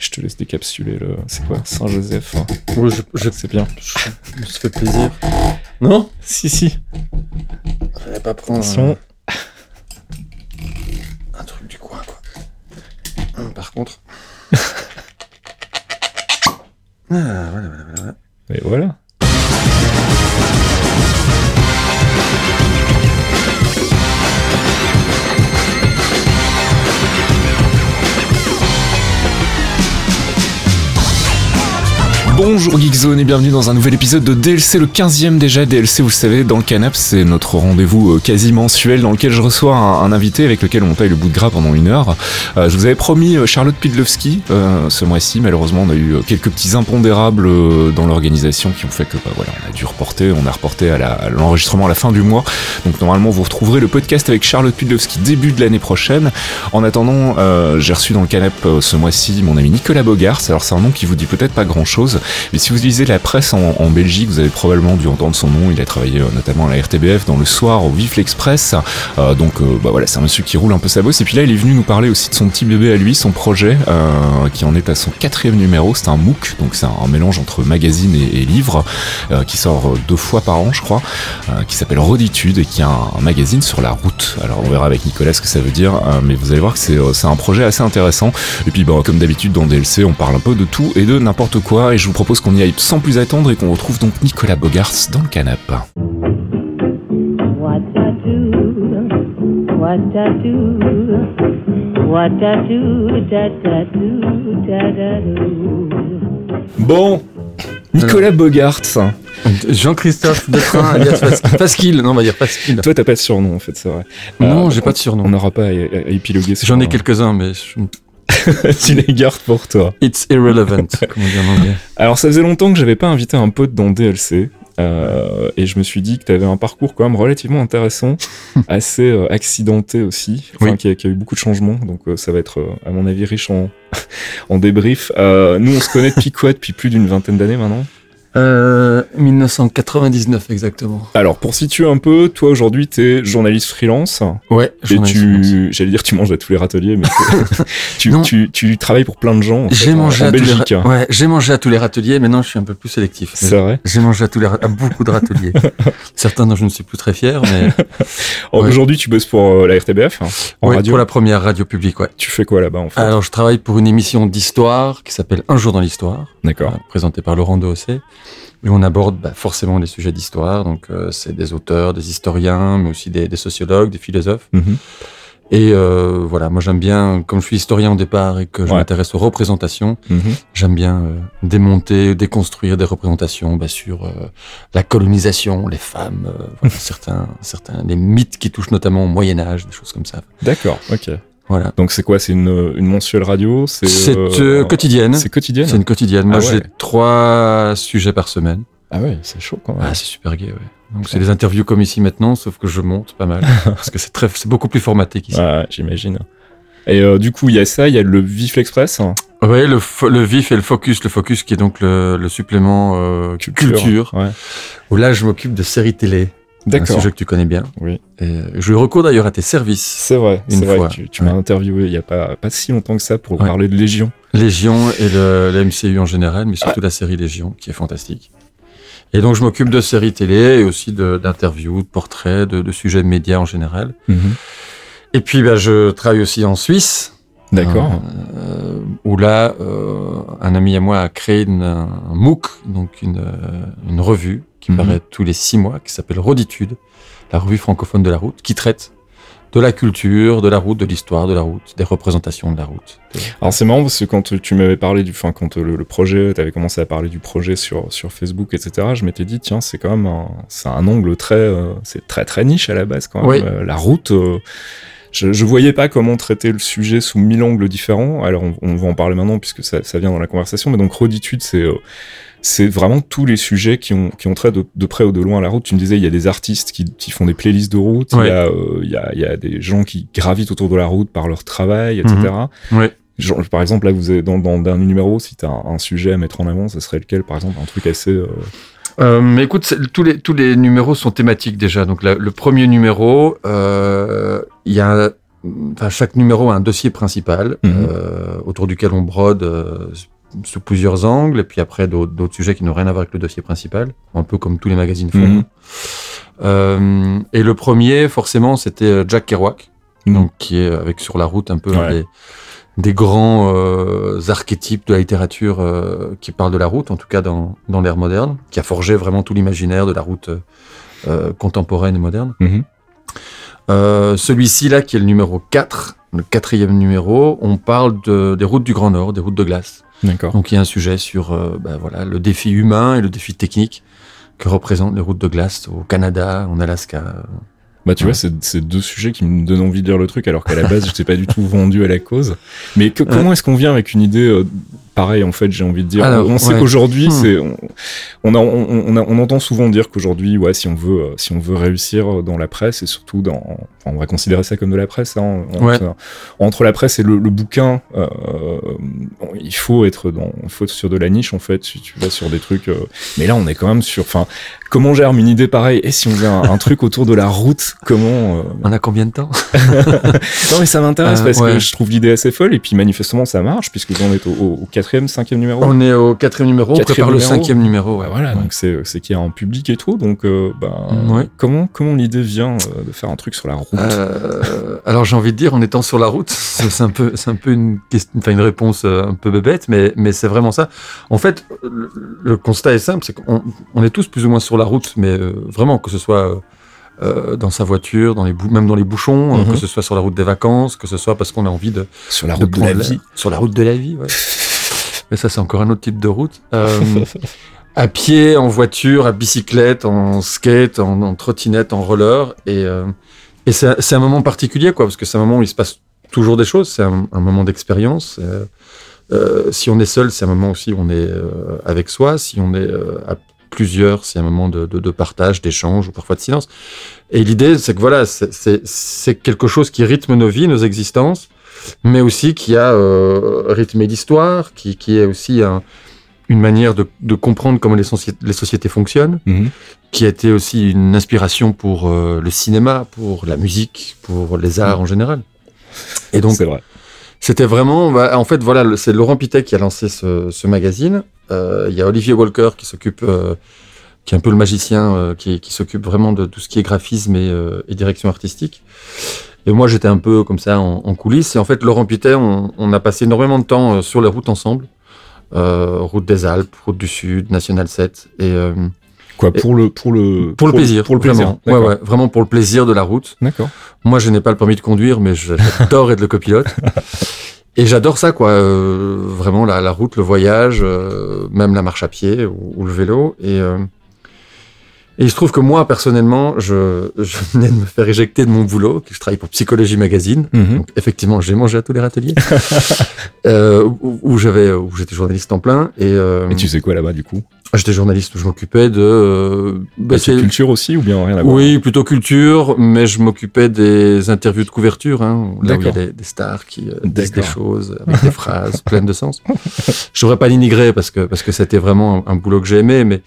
Je te laisse décapsuler le. C'est quoi? Saint-Joseph Ouais, je, je, C'est bien. je suis fait plaisir. Non? Si, si. Fallait pas prendre Attention. un, un truc du coin, quoi. Hum, Par contre. ah, voilà, voilà, voilà, voilà. Et voilà. Bonjour Geekzone et bienvenue dans un nouvel épisode de DLC, le 15e déjà. DLC, vous le savez, dans le canap, c'est notre rendez-vous euh, quasi mensuel dans lequel je reçois un, invité avec lequel on taille le bout de gras pendant une heure. Euh, je vous avais promis euh, Charlotte Pidlowski ce mois-ci. Malheureusement, on a eu quelques petits impondérables dans l'organisation qui ont fait que bah, voilà, on a dû reporter. On a reporté à l'enregistrement à la fin du mois. Donc normalement, vous retrouverez le podcast avec Charlotte Pidlowski début de l'année prochaine. En attendant, j'ai reçu dans le canap ce mois-ci mon ami Nicolas Bogars. Alors c'est un nom qui vous dit peut-être pas grand-chose, mais si vous lisez la presse en, Belgique, vous avez probablement dû entendre son nom. Il a travaillé euh, notamment à la RTBF dans le soir au Vif l'Express. Euh, donc euh, bah voilà, c'est un monsieur qui roule un peu sa bosse. Et puis là, il est venu nous parler aussi de son petit bébé à lui, son projet, qui en est à son quatrième numéro. C'est un MOOC, donc c'est un, mélange entre magazine et, livre, qui sort deux fois par an, je crois, qui s'appelle Roditude et qui est un, un magazine sur la route. Alors on verra avec Nicolas ce que ça veut dire, mais vous allez voir que c'est un projet assez intéressant. Et puis bah, comme d'habitude dans DLC, on parle un peu de tout et de n'importe quoi. Et je vous propose qu'on y aille sans plus attendre et qu'on retrouve donc Nicolas Bogarts dans le canapé. What I do, what I do, what I do, da da do, da da do. Bon, Nicolas Bogarts. Jean-Christophe Detrain, alias Fasquille. Non, on va dire Fasquille. Toi, t'as pas de surnom en fait, c'est vrai. Non, Euh, j'ai pas de On surnom. n'aura pas à, à épiloguer. J'en ai un- quelques-uns, mais je- tu les gardes pour toi. it's irrelevant, comme on dit en anglais. Alors ça faisait longtemps que j'avais pas invité un pote dans DLC. euh, et je me suis dit que tu avais un parcours quand même relativement intéressant, assez euh, accidenté aussi, enfin, Oui. qui, a, qui a eu beaucoup de changements, donc euh, ça va être, euh, à mon avis, riche en, en débrief. Euh, nous, on se connaît depuis quoi? Depuis plus d'une vingtaine d'années maintenant? Euh, 1999 exactement. Alors, pour situer un peu, toi aujourd'hui, tu es journaliste freelance, Ouais, et tu, j'allais dire, tu manges à tous les râteliers, mais tu, tu, tu travailles pour plein de gens J'ai mangé en à tous les ouais, j'ai mangé à tous les râteliers. Maintenant, je suis un peu plus sélectif. C'est vrai. J'ai mangé à tous les à beaucoup de râteliers. Certains dont je ne suis plus très fier, mais Ouais. Aujourd'hui, tu bosses pour euh, la RTBF, hein, en ouais, radio. pour la première radio publique, ouais. Tu fais quoi là-bas en fait? Alors, je travaille pour une émission d'histoire qui s'appelle Un jour dans l'histoire, D'accord. euh, présentée par Laurent Dossé. Et on aborde bah, forcément des sujets d'histoire. Donc, euh, c'est des auteurs, des historiens, mais aussi des, des sociologues, des philosophes. Mhm. Et euh, voilà, moi j'aime bien, comme je suis historien au départ et que je Ouais. m'intéresse aux représentations, Mhm. j'aime bien euh, démonter, déconstruire des représentations bah, sur euh, la colonisation, les femmes, euh, voilà, certains, certains, les mythes qui touchent notamment au Moyen Âge, des choses comme ça. D'accord, ok. Voilà. Donc c'est quoi? C'est une, une mensuelle radio? C'est euh, euh, quotidienne. C'est quotidienne C'est une quotidienne. Moi, Ah ouais. j'ai trois sujets par semaine. Ah ouais, c'est chaud quand même. Ah, c'est super gai, ouais. Donc, c'est des interviews comme ici maintenant, sauf que je monte pas mal. parce que c'est très, c'est beaucoup plus formaté qu'ici. Ouais, j'imagine. Et euh, du coup, il y a ça, il y a le Vif l'Express. Ouais, le, fo- le vif et le focus. Le focus qui est donc le, le supplément euh, culture. Ouais. Où là, je m'occupe de séries télé. Un D'accord. sujet que tu connais bien. Oui. Et je recours d'ailleurs à tes services. C'est vrai, Une c'est vrai. fois. Tu, Ouais. m'as interviewé il y a pas, pas si longtemps que ça pour Ouais. parler de Légion. Légion et le, la MCU en général, mais surtout la série Légion, qui est fantastique. Et donc, je m'occupe de séries télé et aussi de- d'interviews, de, portraits, de, de sujets médias en général. Et puis, bah, je travaille aussi en Suisse. D'accord. Euh, où là, euh, un ami à moi a créé une, un MOOC, donc une, euh, une revue qui Mhm. paraît tous les six mois, qui s'appelle Roditude, la revue francophone de la route, qui traite de la culture, de la route, de l'histoire de la route, des représentations de la route. Alors c'est marrant parce que quand tu m'avais parlé du, enfin quand le, le projet, t'avais commencé à parler du projet sur sur Facebook, etc. Je m'étais dit tiens c'est quand même un, c'est un angle très, euh, c'est très très niche à la base quand même. Oui. Euh, la route, euh, je, je voyais pas comment traiter le sujet sous mille angles différents. Alors on, on va en parler maintenant puisque ça, ça vient dans la conversation. Mais donc Roditude c'est euh, c'est vraiment tous les sujets qui ont, qui ont trait de, de près ou de loin à la route. Tu me disais, il y a des artistes qui, qui font des playlists de route, il, y a, euh, il, y a, il y a des gens qui gravitent autour de la route par leur travail, etc. Ouais. Genre, par exemple, là, vous avez dans, dans le dernier numéro, si tu as un, un sujet à mettre en avant, ce serait lequel, par exemple Un truc assez. euh, Euh, mais écoute, tous les, tous les numéros sont thématiques déjà. Donc la- le premier numéro, euh, il y a enfin, chaque numéro a un dossier principal Mhm. euh, autour duquel on brode euh, sous plusieurs angles, et puis après d'autres sujets qui n'ont rien à voir avec le dossier principal, un peu comme tous les magazines font. Euh, et le premier, forcément, c'était Jack Kerouac, Mhm. donc qui est avec sur la route un peu un Ouais. des, des grands euh, archétypes de la littérature euh, qui parlent de la route, en tout cas dans, dans l'ère moderne, qui a forgé vraiment tout l'imaginaire de la route euh, contemporaine et moderne. Mhm. Celui-ci là, qui est le numéro 4, le quatrième numéro, on parle de, des routes du Grand Nord, des routes de glace. D'accord. Donc il y a un sujet sur ben, voilà, le défi humain et le défi technique que représentent les routes de glace au Canada, en Alaska. Bah tu Ouais. vois, c'est deux sujets qui me donnent envie de lire le truc, alors qu'à la base, je n'étais pas du tout vendu à la cause. Mais que- comment est-ce qu'on vient avec une idée euh, pareille, en fait, j'ai envie de dire? Alors, On sait ouais. qu'aujourd'hui, Hmm. c'est on, on, a- on, on, a- on entend souvent dire qu'aujourd'hui, ouais, si on veut, euh, si on veut réussir dans la presse et surtout dans, enfin, on va considérer ça comme de la presse, hein, entre, la presse et le, le bouquin, euh, il faut être dans, il faut être sur de la niche en fait. Si tu vas sur des trucs, euh, mais là, on est quand même sur, enfin, comment germe une idée pareille? Et si on faisait un, un truc autour de la route, comment euh, On a combien de temps? Non mais ça m'intéresse Euh, parce que je trouve l'idée assez folle et puis manifestement ça marche puisque en êtes au, au- au quatrième, cinquième numéro. On est au quatrième numéro, on Quatrième prépare le numéro. cinquième numéro. Bah ouais. voilà, Ouais. donc c'est c'est qu'il y a un public et tout, donc euh, ben, Ouais. comment comment l'idée vient euh, de faire un truc sur la route? Euh, alors j'ai envie de dire, en étant sur la route, c'est un peu, c'est un peu une question, enfin une réponse un peu bébête, mais mais c'est vraiment ça. En fait, le, le constat est simple, c'est qu'on on est tous plus ou moins sur la route, mais euh, vraiment que ce soit euh, euh, dans sa voiture, dans les même dans les bouchons, euh, Mhm. que ce soit sur la route des vacances, que ce soit parce qu'on a envie de, Sur la de route de, la vie. sur la route de la vie. Ouais. mais ça, c'est encore un autre type de route. À pied, en voiture, à bicyclette, en skate, en, en trottinette, en roller. Et, euh, et c'est c'est un moment particulier, quoi, parce que c'est un moment où il se passe toujours des choses. C'est un, un moment d'expérience. Euh, si on est seul, c'est un moment aussi où on est euh, avec soi. Si on est à plusieurs, c'est un moment de, de, de partage, d'échange ou parfois de silence. Et l'idée, c'est que voilà, c'est- quelque chose qui rythme nos vies, nos existences, mais aussi qui a euh, rythmé l'histoire, qui, qui est aussi un- une manière de, de comprendre comment les, soci- les sociétés fonctionnent, Mhm. qui a été aussi une inspiration pour euh, le cinéma, pour la musique, pour les arts en général. Et donc, c'est vrai. C'était vraiment, bah, en fait, voilà, c'est Laurent Pitet qui a lancé ce, magazine. Euh, Il y a Olivier Walker qui s'occupe, euh, qui est un peu le magicien, euh, qui, s'occupe vraiment de tout ce qui est graphisme et, direction artistique. Et moi, j'étais un peu comme ça en, coulisses. Et en fait, Laurent Pitet, on, a passé énormément de temps sur les routes ensemble. Route des Alpes, route du Sud, National 7. Et euh, Quoi pour le pour le pour le plaisir, pour le plaisir. vraiment. Ouais, ouais, vraiment pour le plaisir de la route. D'accord. Moi, je n'ai pas le permis de conduire, mais j'adore être le copilote. Et j'adore ça, quoi. euh, vraiment, la, la route, le voyage, euh, même la marche à pied ou, ou le vélo. Et, euh, et il se trouve que moi, personnellement, je, je venais de me faire éjecter de mon boulot, que je travaille pour Psychologie Magazine. Mhm. Donc, effectivement, j'ai mangé à tous les râteliers, euh, où, où j'avais, où j'étais journaliste en plein. Et, euh, Et tu sais quoi là-bas du coup? J'étais journaliste où je m'occupais de. euh, bah, C'est c'est- culture aussi ou bien rien à voir oui, plutôt culture, mais je m'occupais des interviews de couverture, hein, là où il y a des, des stars qui euh, disent des choses avec des phrases pleines de sens. Je devrais pas l'innigrer parce que parce que c'était vraiment un, un boulot que j'ai aimé, mais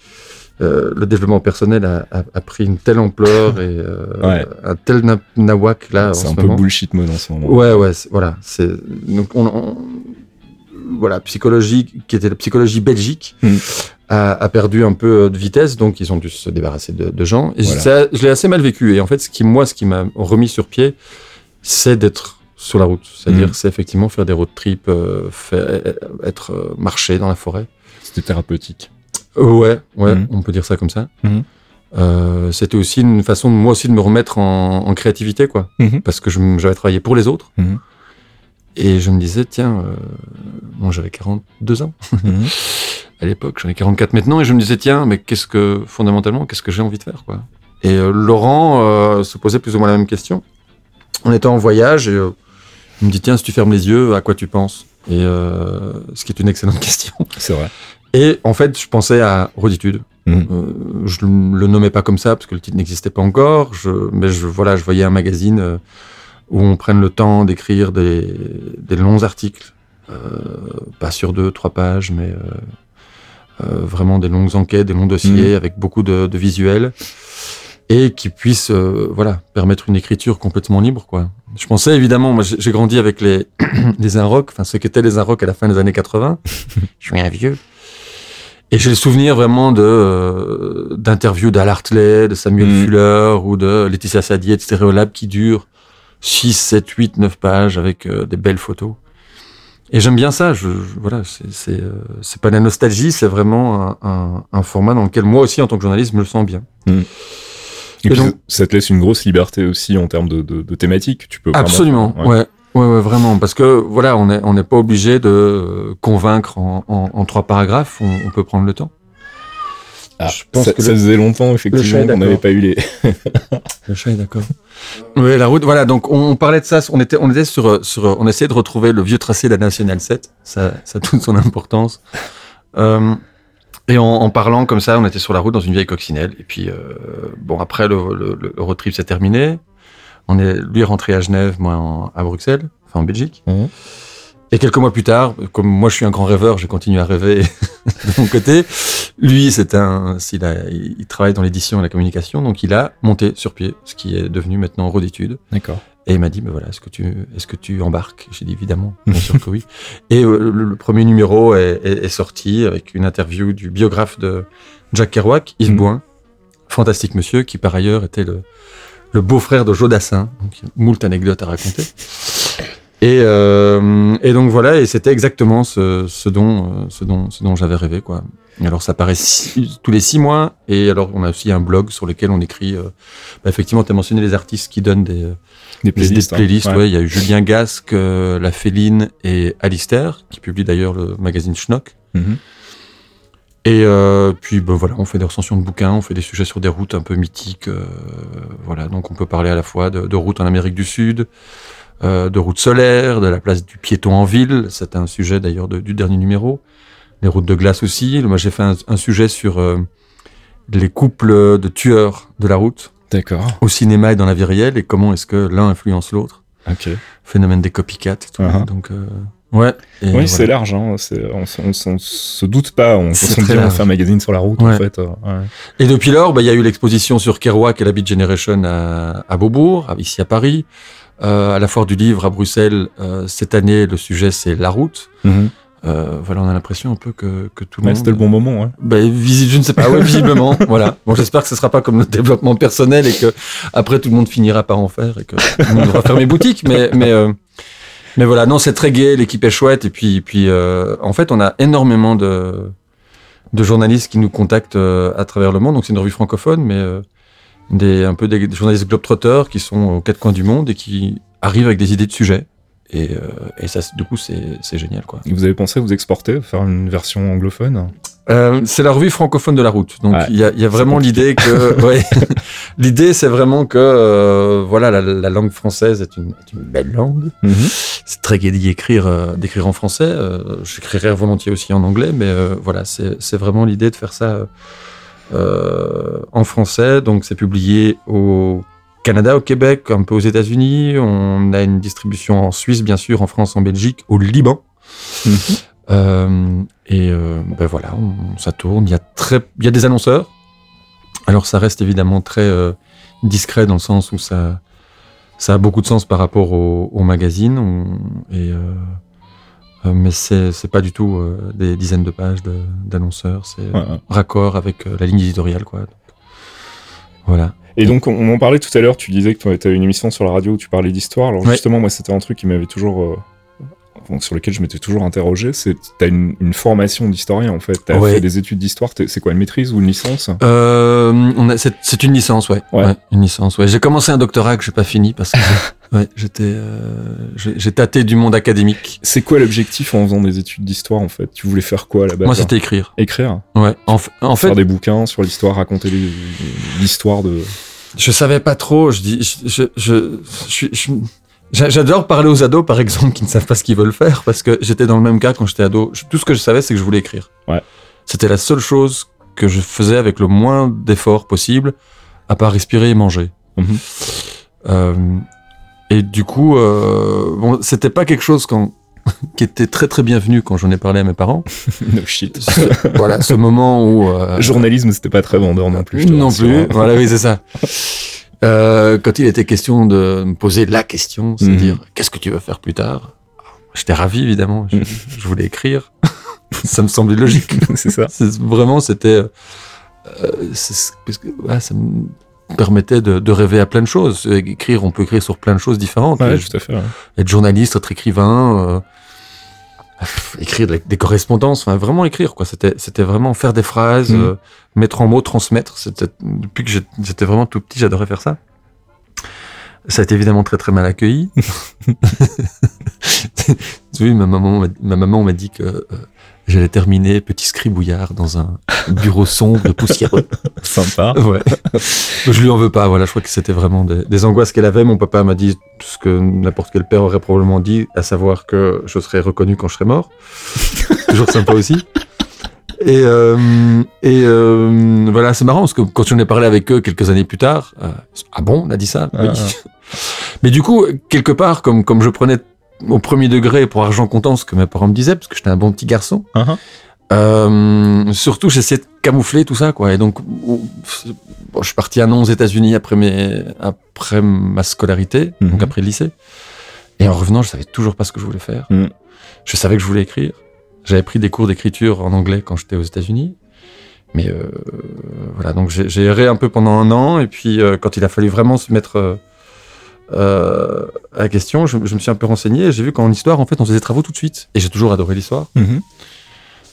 euh, le développement personnel a, a, a pris une telle ampleur et euh, Ouais. un tel na- nawak là C'est ce un peu moment. bullshit mode en ce moment. Ouais, ouais, voilà. C'est donc on, on- voilà psychologie qui était la psychologie belgique Mm. A, a perdu un peu de vitesse, donc ils ont dû se débarrasser de, de gens. Et Voilà. ça, je l'ai assez mal vécu. Et en fait, ce qui moi, ce qui m'a remis sur pied, c'est d'être sur la route. C'est-à dire, Mm. c'est effectivement faire des road trips, euh, faire, être euh, marcher dans la forêt. C'était thérapeutique. Euh, ouais, ouais, Mhm. on peut dire ça comme ça. Mhm. Euh, c'était aussi une façon de moi aussi de me remettre en, en créativité, quoi. Mhm. Parce que j'avais travaillé pour les autres. Mhm. Et je me disais, tiens, euh, bon, j'avais 42 ans Mhm. à l'époque, j'en ai 44 maintenant, et je me disais, tiens, mais qu'est-ce que, fondamentalement, qu'est-ce que j'ai envie de faire, quoi Et euh, Laurent euh, se posait plus ou moins la même question. On était en voyage, et euh, il me dit, tiens, si tu fermes les yeux, à quoi tu penses? Et ce qui est une excellente question. C'est vrai. Et en fait, je pensais à Roditude. Euh, je ne le nommais pas comme ça parce que le titre n'existait pas encore. Je, mais je, voilà, je voyais un magazine où on prenne le temps d'écrire des, des longs articles, euh, pas sur deux, trois pages, mais euh, vraiment des longues enquêtes, des longs dossiers avec beaucoup de, de visuels. et qui puisse euh, voilà permettre une écriture complètement libre quoi. Je pensais évidemment, moi j'ai grandi avec les les Inrock, enfin ce qu'étaient les Inrock à la fin des années 80. Je suis un vieux. Et j'ai le souvenir vraiment de euh, d'interviews d'Al Hartley, de Samuel Mm. Fuller ou de Laetitia Sadier de Stereolab qui durent 6, 7, 8, 9 pages avec euh, des belles photos. Et j'aime bien ça. Je, je- voilà, c'est c'est euh, pas de la nostalgie, c'est vraiment un, un, un format dans lequel moi aussi en tant que journaliste je me le sens bien. Et puis, donc- ça te laisse une grosse liberté aussi en termes de, de, de thématiques. Tu peux vraiment- Absolument, Ouais. ouais. ouais. ouais, vraiment, parce que voilà, on n'est on n'est pas obligé de convaincre en, en, en trois paragraphes. On, on peut prendre le temps. Ah, Je pense ça, que ça le- faisait longtemps le effectivement qu'on n'avait pas eu les. Le chat est d'accord. Oui, la route. Voilà, donc on parlait de ça. On était, on était sur, sur, on essayait de retrouver le vieux tracé de la National 7. Ça, ça a toute son importance. Euh, et en, en parlant comme ça, on était sur la route dans une vieille coccinelle. Et puis, euh, bon, après le, le, le road trip s'est terminé. On est, lui est rentré à Genève, moi en- à Bruxelles, enfin en Belgique. Mhm. Et quelques mois plus tard, comme moi je suis un grand rêveur, j'ai continué à rêver de mon côté. Lui, c'est un, a, il il travaille dans l'édition et la communication, donc il a monté sur pied, ce qui est devenu maintenant road études. D'accord. Et il m'a dit, ben voilà, est-ce que tu, est-ce que tu embarques? J'ai dit évidemment, bien sûr que oui. Et euh, le, le premier numéro est, est- est sorti avec une interview du biographe de Jack Kerouac, Yves Mhm. Boin, fantastique monsieur, qui par ailleurs était le, le beau-frère de Jodassin, donc il y a moult anecdotes à raconter. Et, euh, et donc voilà, et c'était exactement ce, ce dont, euh, ce dont, ce dont j'avais rêvé, quoi. Et alors ça paraît six- tous les six mois, et alors on a aussi un blog sur lequel on écrit. euh, bah, effectivement, tu as mentionné les artistes qui donnent des, Des des playlists. hein. Ouais. ouais. Il y a eu Julien Gasque, euh, La Féline et Alistair, qui publie d'ailleurs le magazine Schnock. Mhm. Et euh, puis ben voilà, on fait des recensions de bouquins, on fait des sujets sur des routes un peu mythiques. euh, voilà, donc on peut parler à la fois de, de routes en Amérique du Sud, euh, de routes solaires, de la place du piéton en ville. C'est un sujet d'ailleurs de- du dernier numéro. Les routes de glace aussi. Moi, j'ai fait un, un sujet sur euh, les couples de tueurs de la route D'accord. au cinéma et dans la vie réelle et comment est-ce que l'un influence l'autre. Ok. Phénomène des copycats et tout. Uh-huh. Donc, euh, ouais. Oui, voilà. c'est large. Hein. c'est- On, on se doute pas. On, on dit on fait un magazine sur la route, en fait. euh, ouais. Et depuis lors, bah, il y a eu l'exposition sur Kerouac et la Beat Generation à, à Beaubourg, ici à Paris. Euh, à la Foire du Livre à Bruxelles, euh, cette année, le sujet c'est la route. Mhm. Euh, voilà, on a l'impression un peu que, que tout le Ouais, monde. C'était le bon moment. Ouais. Bah, visi- je ne sais pas, ouais, visiblement. voilà. Bon, j'espère que ce sera pas comme le développement personnel et que après tout le monde finira par en faire et que on devra fermer boutique. Mais, mais, euh, mais voilà, non, c'est très gai, l'équipe est chouette et puis, puis, euh, en fait, on a énormément de, de journalistes qui nous contactent euh, à travers le monde. Donc c'est une revue francophone, mais euh, des, un peu des, des journalistes globetrotters qui sont aux quatre coins du monde et qui arrivent avec des idées de sujets. Et, euh, et ça, du coup, c'est génial, quoi. Et Vous avez pensé à vous exporter, faire une version anglophone? Euh, c'est la revue francophone de la route. Donc Ouais. il y, a, il y a vraiment l'idée que ouais, l'idée c'est vraiment que euh, voilà la, la langue française est une, est une belle langue. C'est très gai d'y écrire euh, d'écrire en français. J'écrirais volontiers aussi en anglais, mais voilà c'est vraiment l'idée de faire ça en français. Donc c'est publié au Canada, au Québec, un peu aux États-Unis. On a une distribution en Suisse bien sûr, en France, en Belgique, au Liban. Mhm. Euh, et euh, ben voilà, on, ça tourne. Il y a très, il y a des annonceurs. Alors ça reste évidemment très euh, discret dans le sens où ça, ça a beaucoup de sens par rapport au, au magazine. On- et euh, euh, mais c'est, c'est pas du tout euh, des dizaines de pages d'annonceurs. C'est Ouais, ouais. raccord avec euh, la ligne éditoriale, quoi. Donc, voilà. Et donc, on, en parlait tout à l'heure, tu disais que tu avais une émission sur la radio où tu parlais d'histoire. Alors, Ouais. justement, moi, c'était un truc qui m'avait toujours. euh, sur lequel je m'étais toujours interrogé. C'est. T'as une, une formation d'historien, en fait. T'as Ouais. fait des études d'histoire. C'est quoi, une maîtrise ou une licence? Euh, c'est, c'est une licence, ouais. Ouais. Ouais, une licence, ouais. J'ai commencé un doctorat que j'ai pas fini parce que ouais, j'étais, euh, j'ai, tâté du monde académique. C'est quoi l'objectif en faisant des études d'histoire, en fait? Tu voulais faire quoi là-bas Moi, c'était écrire. Écrire? Ouais. En, fait, Faire des bouquins sur l'histoire, raconter l'histoire de. je savais pas trop. Je dis, je, je, je, j'adore parler aux ados, par exemple, qui ne savent pas ce qu'ils veulent faire, parce que j'étais dans le même cas quand j'étais ado. Je- tout ce que je savais, c'est que je voulais écrire. Ouais. C'était la seule chose que je faisais avec le moins d'efforts possible, à part respirer et manger. Mhm. Euh, et du coup, euh, bon, c'était pas quelque chose quand qui était très très bienvenu quand j'en ai parlé à mes parents. no shit. Ce- voilà, ce moment où euh, Journalisme, c'était pas très vendeur non plus. non plus. hein. Voilà, oui, c'est ça. Euh, quand il était question de me poser la question, c'est-à-dire qu'est-ce que tu vas faire plus tard? J'étais ravi évidemment. Je, je voulais écrire. ça me semblait logique. c'est ça. Vraiment, c'était. euh, parce que, ouais, ça me permettait de, de rêver à plein de choses. Écrire, on peut écrire sur plein de choses différentes. Ouais, tout à fait. ouais. être journaliste, être écrivain, euh, pff, écrire des, des correspondances, enfin vraiment écrire quoi. C'était c'était vraiment faire des phrases, Mhm. euh, mettre en mots, transmettre. C'était depuis que j'étais vraiment tout petit, j'adorais faire ça. Ça a été évidemment très très mal accueilli. oui, ma maman, m'a- ma maman m'a dit que euh, j'allais terminer petit scribouillard dans un bureau sombre poussiéreux. Sympa. Ouais. je lui en veux pas. Voilà, je crois que c'était vraiment des, des angoisses qu'elle avait. Mon papa m'a dit ce que n'importe quel père aurait probablement dit, à savoir que je serais reconnu quand je serais mort. Toujours sympa aussi. Et, euh, et euh, voilà, c'est marrant parce que quand j'en ai parlé avec eux quelques années plus tard, euh, ah bon, on a dit ça? Oui. Ah. Mais du coup, quelque part, comme comme je prenais au premier degré pour argent comptant ce que mes parents me disaient, parce que j'étais un bon petit garçon, Uh-huh. euh, surtout, j'essaie de camoufler tout ça, quoi. Et donc, bon, je suis parti un an aux États-Unis après mes, après ma scolarité, Mhm. donc après le lycée. Et en revenant, je savais toujours pas ce que je voulais faire. Mhm. Je savais que je voulais écrire. J'avais pris des cours d'écriture en anglais quand j'étais aux États-Unis. Mais euh, voilà, donc j'ai j'ai erré un peu pendant un an. Et puis, euh, quand il a fallu vraiment se mettre euh, à la question, je, je me suis un peu renseigné. et J'ai vu qu'en histoire, en fait, on faisait des travaux tout de suite. Et j'ai toujours adoré l'histoire. Mhm.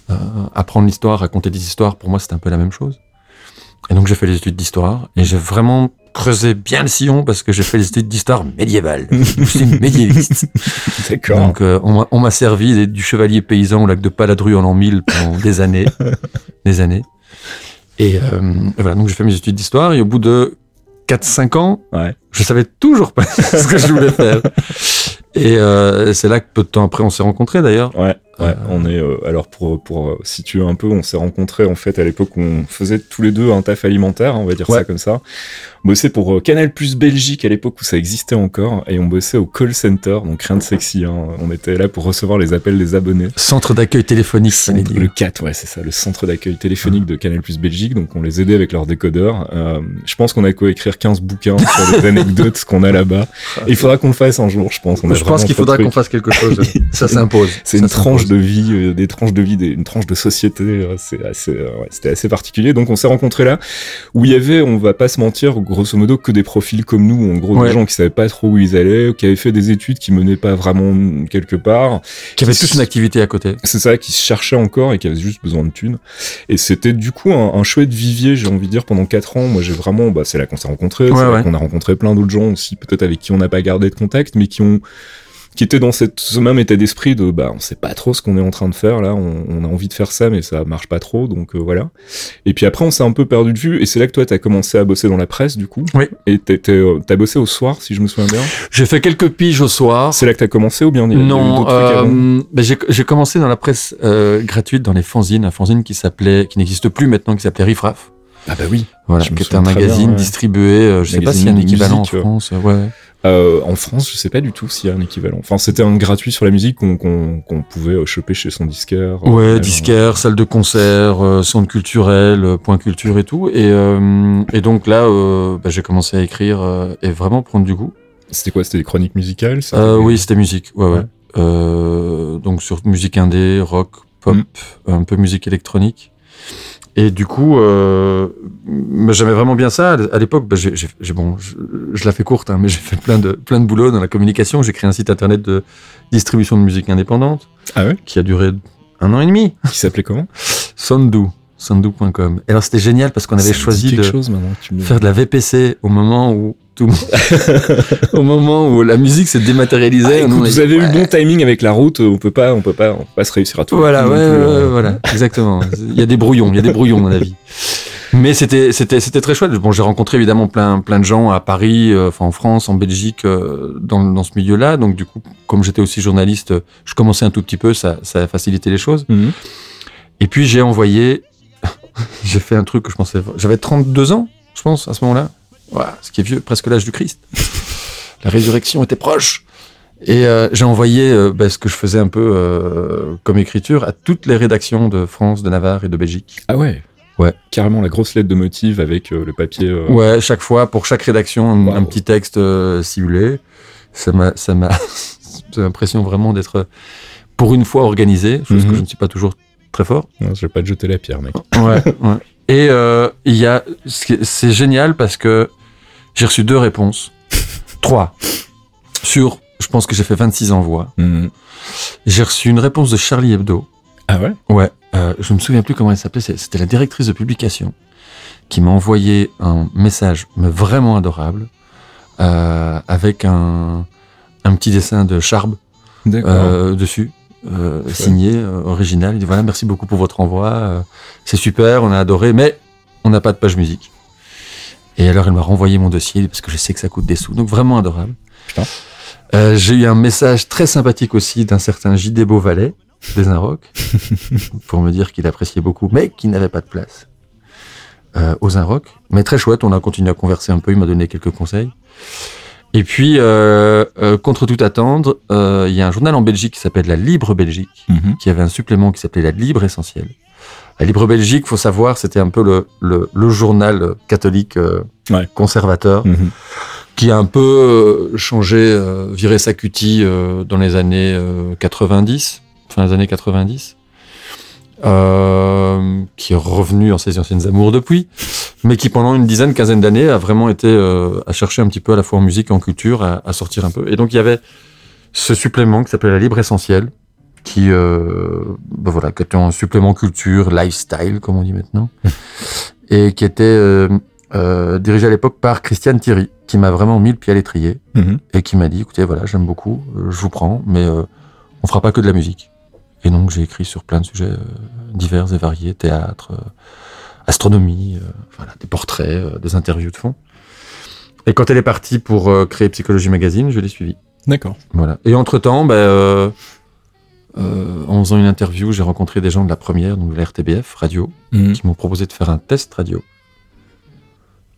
Euh, apprendre l'histoire, raconter des histoires, pour moi, c'était un peu la même chose. Et donc, j'ai fait les études d'histoire et j'ai vraiment creusé bien le sillon parce que j'ai fait les études d'histoire médiévale. je suis médiéviste. D'accord. Donc, euh, on m'a- servi des- du chevalier paysan au lac de Paladru en l'an 1000 pendant des années. des années. Et euh, voilà, donc j'ai fait mes études d'histoire et au bout de 4-5 ans, Ouais. je savais toujours pas ce que je voulais faire. Et euh, c'est là que peu de temps après, on s'est rencontrés d'ailleurs. Ouais, ouais, Euh, on est euh, alors pour pour euh, situer un peu, on s'est rencontrés en fait à l'époque où on faisait tous les deux un taf alimentaire, on va dire Ouais. ça comme ça. On bossait pour euh, Canal Plus Belgique à l'époque où ça existait encore et on bossait au call center, donc rien de sexy. Hein. On était là pour recevoir les appels des abonnés. Centre d'accueil téléphonique, Centre- le 4, ouais, c'est ça, le centre d'accueil téléphonique de Canal Plus Belgique. Donc, on les aidait avec leur décodeur. Euh, je pense qu'on a coécrire 15 bouquins sur les anecdotes qu'on a là-bas. Il faudra qu'on le fasse un jour, je pense. On Je pense qu'il faudra qu'on fasse quelque chose. Ça s'impose. C'est une tranche de vie, euh, des tranches de vie, des- une tranche de société. euh, C'est assez, euh, ouais, c'était assez particulier. Donc on s'est rencontrés là, où il y avait, on va pas se mentir, grosso modo que des profils comme nous, en gros Ouais. des gens qui savaient pas trop où ils allaient, qui avaient fait des études qui menaient pas vraiment quelque part. Qui avait toute une activité à côté. C'est ça, qui se cherchaient encore et qui avaient juste besoin de thunes. Et c'était du coup un, un chouette vivier, j'ai envie de dire, pendant quatre ans. Moi j'ai vraiment, bah c'est là qu'on s'est rencontrés, Ouais, c'est là qu'on a rencontré plein d'autres gens aussi, peut-être avec qui on n'a pas gardé de contact, mais qui ont qui étaient dans cette, ce même état d'esprit de bah on sait pas trop ce qu'on est en train de faire là, on, on a envie de faire ça mais ça marche pas trop donc euh, voilà. Et puis après on s'est un peu perdu de vue et c'est là que toi t'as commencé à bosser dans la presse du coup. Oui. Et euh, t'as bossé au soir si je me souviens bien. J'ai fait quelques piges au soir. C'est là que t'as commencé ou bien il y a- Non, euh, ben, j'ai commencé dans la presse euh, gratuite, dans les fanzines, un fanzine qui s'appelait, qui n'existe plus maintenant, qui s'appelait Riffraff. Ah bah oui. Voilà, qui était un magazine bien, ouais. distribué, euh, je sais pas s'il y a un équivalent musique, en. France. ouais. Euh, en France, je sais pas du tout s'il y a un équivalent. Enfin, c'était un gratuit sur la musique qu'on pouvait euh, choper chez son disquaire. Ouais, Euh, disquaire, salle de concert, euh, centre culturel, euh, point culture et tout. Et, euh, et donc là, euh, bah, j'ai commencé à écrire euh, et vraiment prendre du goût. C'était quoi? C'était des chroniques musicales ça? Euh, oui, c'était musique. Ouais, ouais. Ouais. Euh, donc sur musique indé, rock, pop, Mm. un peu musique électronique. Et du coup, euh, j'aimais vraiment bien ça. À l'époque, bah, j'ai, bon, je, je la fais courte, hein, mais j'ai fait plein de plein de boulot dans la communication. J'ai créé un site internet de distribution de musique indépendante Ah ouais? qui a duré un an et demi. Qui s'appelait comment? Sandu, sandu.com. Et alors c'était génial parce qu'on avait choisi de chose me... faire de la VPC au moment où tout au moment où la musique s'est dématérialisée. Ah, écoute, vous avez eu le bon timing avec la route. On peut pas, on peut pas, on peut pas se réussir à tout. Voilà, ouais, hein. voilà, exactement. Il y a des brouillons, il y a des brouillons dans la vie. Mais c'était, c'était, c'était très chouette. Bon, j'ai rencontré évidemment plein, plein de gens à Paris, euh, enfin en France, en Belgique, euh, dans, dans ce milieu-là. Donc du coup, comme j'étais aussi journaliste, je commençais un tout petit peu, ça, ça a facilité les choses. Mhm. Et puis j'ai envoyé, j'ai fait un truc que je pensais, j'avais 32 ans, je pense, à ce moment-là. Voilà, ce qui est vieux, presque l'âge du Christ. La résurrection était proche. Et euh, j'ai envoyé euh, bah, ce que je faisais un peu euh, comme écriture à toutes les rédactions de France, de Navarre et de Belgique. Ah ouais? Ouais. Carrément la grosse lettre de motif avec le papier. Ouais, chaque fois, pour chaque rédaction, un, Wow. un petit texte simulé. Ça m'a, ça m'a, l'impression vraiment d'être, pour une fois, organisé, chose Mhm. que je ne suis pas toujours très fort. non, je vais pas te jeter la pierre, mec. Ouais, ouais. Et euh, il y a, c'est génial parce que j'ai reçu deux réponses, trois, sur, je pense que j'ai fait 26 envois. Mhm. J'ai reçu une réponse de Charlie Hebdo. Ah ouais? Ouais, euh, je me souviens plus comment elle s'appelait. C'était la directrice de publication qui m'a envoyé un message, mais vraiment adorable, euh, avec un, un petit dessin de Charb euh, dessus, euh, signé, euh, original. Il dit voilà, merci beaucoup pour votre envoi. euh, c'est super, on a adoré, mais on n'a pas de page musique. Et alors, elle m'a renvoyé mon dossier parce que je sais que ça coûte des sous. Donc, vraiment adorable. Putain. Euh, J'ai eu un message très sympathique aussi d'un certain J.D. Beauvalet, des Inrocks, pour me dire qu'il appréciait beaucoup, mais qu'il n'avait pas de place euh, aux Inrocks. Mais très chouette, on a continué à converser un peu, il m'a donné quelques conseils. Et puis, euh, euh, contre tout attendre, euh, il y a un journal en Belgique qui s'appelle La Libre Belgique, Mhm. qui avait un supplément qui s'appelait La Libre Essentielle. La Libre Belgique, faut savoir, c'était un peu le, le, le journal euh, catholique euh, Ouais. conservateur Mhm. qui a un peu euh, changé, euh, viré sa cutie euh, dans les années euh, 90, fin des années 90, euh, qui est revenu dans ses anciennes amours depuis, mais qui pendant une dizaine, quinzaine d'années a vraiment été euh, à chercher un petit peu à la fois en musique et en culture, à, à sortir un peu. Et donc il y avait ce supplément qui s'appelait la Libre Essentielle, qui, euh, ben voilà, qui était un supplément culture, lifestyle, comme on dit maintenant, et qui était euh, euh, dirigé à l'époque par Christiane Thierry, qui m'a vraiment mis le pied à l'étrier Mhm. et qui m'a dit écoutez, voilà, j'aime beaucoup, euh, je vous prends, mais euh, on fera pas que de la musique. Et donc j'ai écrit sur plein de sujets euh, divers et variés, théâtre, euh, astronomie, euh, voilà, des portraits, euh, des interviews de fond. Et quand elle est partie pour euh, créer Psychologie Magazine, je l'ai suivie. D'accord. Voilà. Et entre-temps, bah, euh, euh, en faisant une interview, j'ai rencontré des gens de la première, donc de la RTBF, radio, Mhm. qui m'ont proposé de faire un test radio.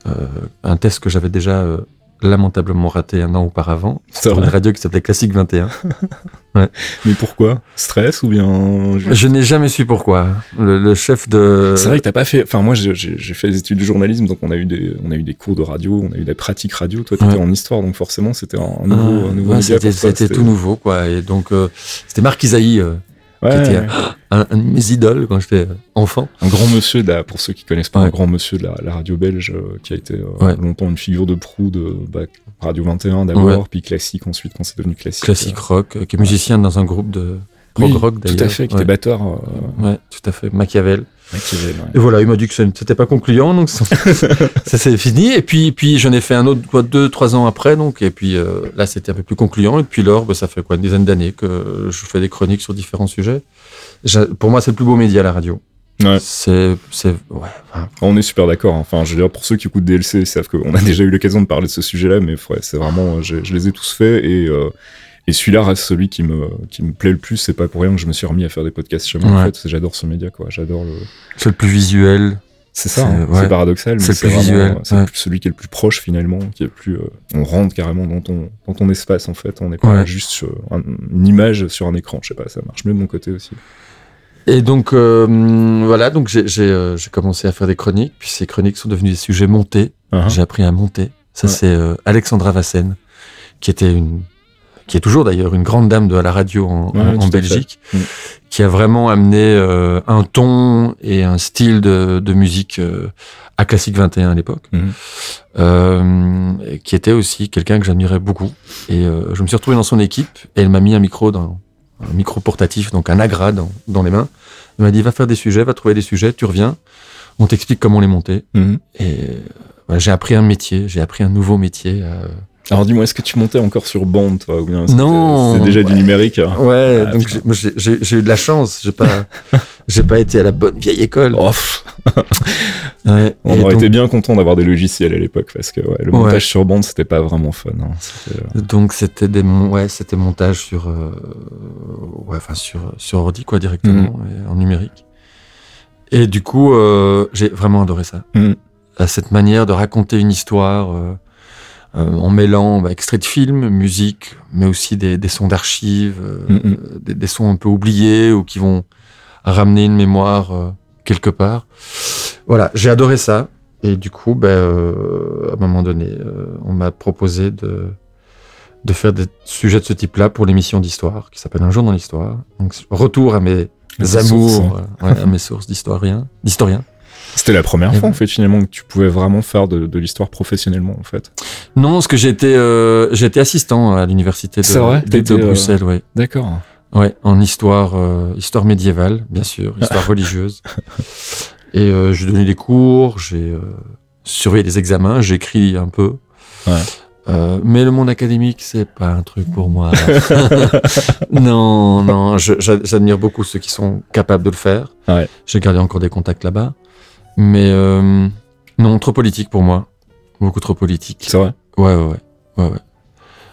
Euh, un test que j'avais déjà euh, lamentablement raté un an auparavant, pour une radio qui s'appelait Classique 21. Mais pourquoi? Stress ou bien juste- Je n'ai jamais su pourquoi. Le, le chef de... C'est vrai que t'as pas fait. Enfin, moi, j'ai fait des études de journalisme, donc on a eu des, on a eu des cours de radio, on a eu des pratiques radio. Toi, t'étais Ouais. en histoire, donc forcément, c'était un Ah, nouveau, un ouais, c'était tout nouveau, quoi. Et donc, euh, c'était Marc Isaïe, euh, Ouais, qui était ouais. un, un de mes idoles quand j'étais euh, enfant. un grand monsieur, de la- pour ceux qui connaissent pas, Ouais. un grand monsieur de la, la radio belge euh, qui a été euh, Ouais. longtemps une figure de proue de bah, Radio 21 d'abord, Ouais. puis classique ensuite quand c'est devenu classique. Classique rock, euh, qui est musicien dans un groupe de prog rock d'ailleurs. Tout à fait, qui ouais. était batteur. Euh, Ouais, tout à fait. Machiavel. Machiavel, ouais. Et voilà, il m'a dit que ce n'était pas concluant, donc ça, ça s'est fini. Et puis, puis j'en ai fait un autre, quoi, deux, trois ans après, donc, et puis euh, là, c'était un peu plus concluant. Et puis lors, bah, ça fait quoi, une dizaine d'années que je fais des chroniques sur différents sujets. J'a- Pour moi, c'est le plus beau média, la radio. Ouais. C'est, c'est, ouais, enfin, On est super d'accord. Enfin, je veux dire, pour ceux qui écoutent DLC, ils savent qu'on a déjà eu l'occasion de parler de ce sujet-là, mais ouais, c'est vraiment, je, je les ai tous faits et, euh, et celui-là reste celui qui me, qui me plaît le plus. C'est pas pour rien que je me suis remis à faire des podcasts chez moi. En Ouais. fait, j'adore ce média, quoi. J'adore le. c'est le plus visuel. C'est ça. C'est- hein. ouais. Paradoxal, mais C'est visuel, C'est ouais. celui qui est le plus proche finalement, qui est le plus. euh, on rentre carrément dans ton, dans ton espace en fait. On n'est pas juste sur un- une image sur un écran. Je sais pas, ça marche mieux de mon côté aussi. Et donc, euh, voilà, donc j'ai, j'ai, euh, j'ai commencé à faire des chroniques, puis ces chroniques sont devenues des sujets montés. Hein J'ai appris à monter. Ça, Ouais. c'est euh, Alexandra Vassen, qui était une, qui est toujours d'ailleurs une grande dame de la radio en, Ouais, Belgique. Mm. qui a vraiment amené euh, un ton et un style de, de musique euh, à Classique 21 à l'époque, Mhm. euh, qui était aussi quelqu'un que j'admirais beaucoup. Et euh, je me suis retrouvé dans son équipe et elle m'a mis un micro dans un micro portatif, donc un agra dans, dans les mains. Elle m'a dit va faire des sujets, va trouver des sujets, tu reviens, on t'explique comment les monter. Mhm. Et voilà, j'ai appris un métier, j'ai appris un nouveau métier. Alors dis-moi, est-ce que tu montais encore sur bande, toi, ou bien c'était- Non. c'était déjà du numérique hein Ouais, Ah, donc j'ai- eu de la chance. J'ai pas, j'ai pas été à la bonne vieille école. Oh, Ouais, on aurait donc, été bien content d'avoir des logiciels à l'époque parce que ouais, le Ouais. montage sur bande c'était pas vraiment fun. hein. C'était, euh, donc c'était des, mon- ouais, c'était montage sur, euh, ouais, enfin sur sur ordi quoi directement, Mhm. et en numérique. Et du coup, euh, j'ai vraiment adoré ça. Mhm. À cette manière de raconter une histoire, euh, en mêlant bah, extraits de films, musique, mais aussi des, des sons d'archives, Mm, mm. des, des sons un peu oubliés ou qui vont ramener une mémoire quelque part. Voilà, j'ai adoré ça. Et du coup, ben, euh, à un moment donné, euh, on m'a proposé de, de faire des sujets de ce type-là pour l'émission d'histoire qui s'appelle Un jour dans l'histoire. Donc, retour à mes Les amours, sources, euh, ouais, à mes sources d'historien, d'historien. C'était la première fois, en fait, finalement, que tu pouvais vraiment faire de, de l'histoire professionnellement, en fait. Non, parce que été, euh, été assistant à l'université de, vrai? de, euh, Bruxelles, ouais. D'accord. Ouais, en histoire, euh, histoire médiévale, bien sûr, histoire religieuse. Et euh, j'ai donné des cours, j'ai euh, surveillé des examens, j'ai écrit un peu. Ouais. Euh, mais le monde académique, c'est pas un truc pour moi. non, non, je- j'a- j'admire beaucoup ceux qui sont capables de le faire. Ouais. J'ai gardé encore des contacts là-bas. Mais euh, non, trop politique pour moi. Beaucoup trop politique. C'est vrai? Ouais, ouais, ouais. ouais, ouais.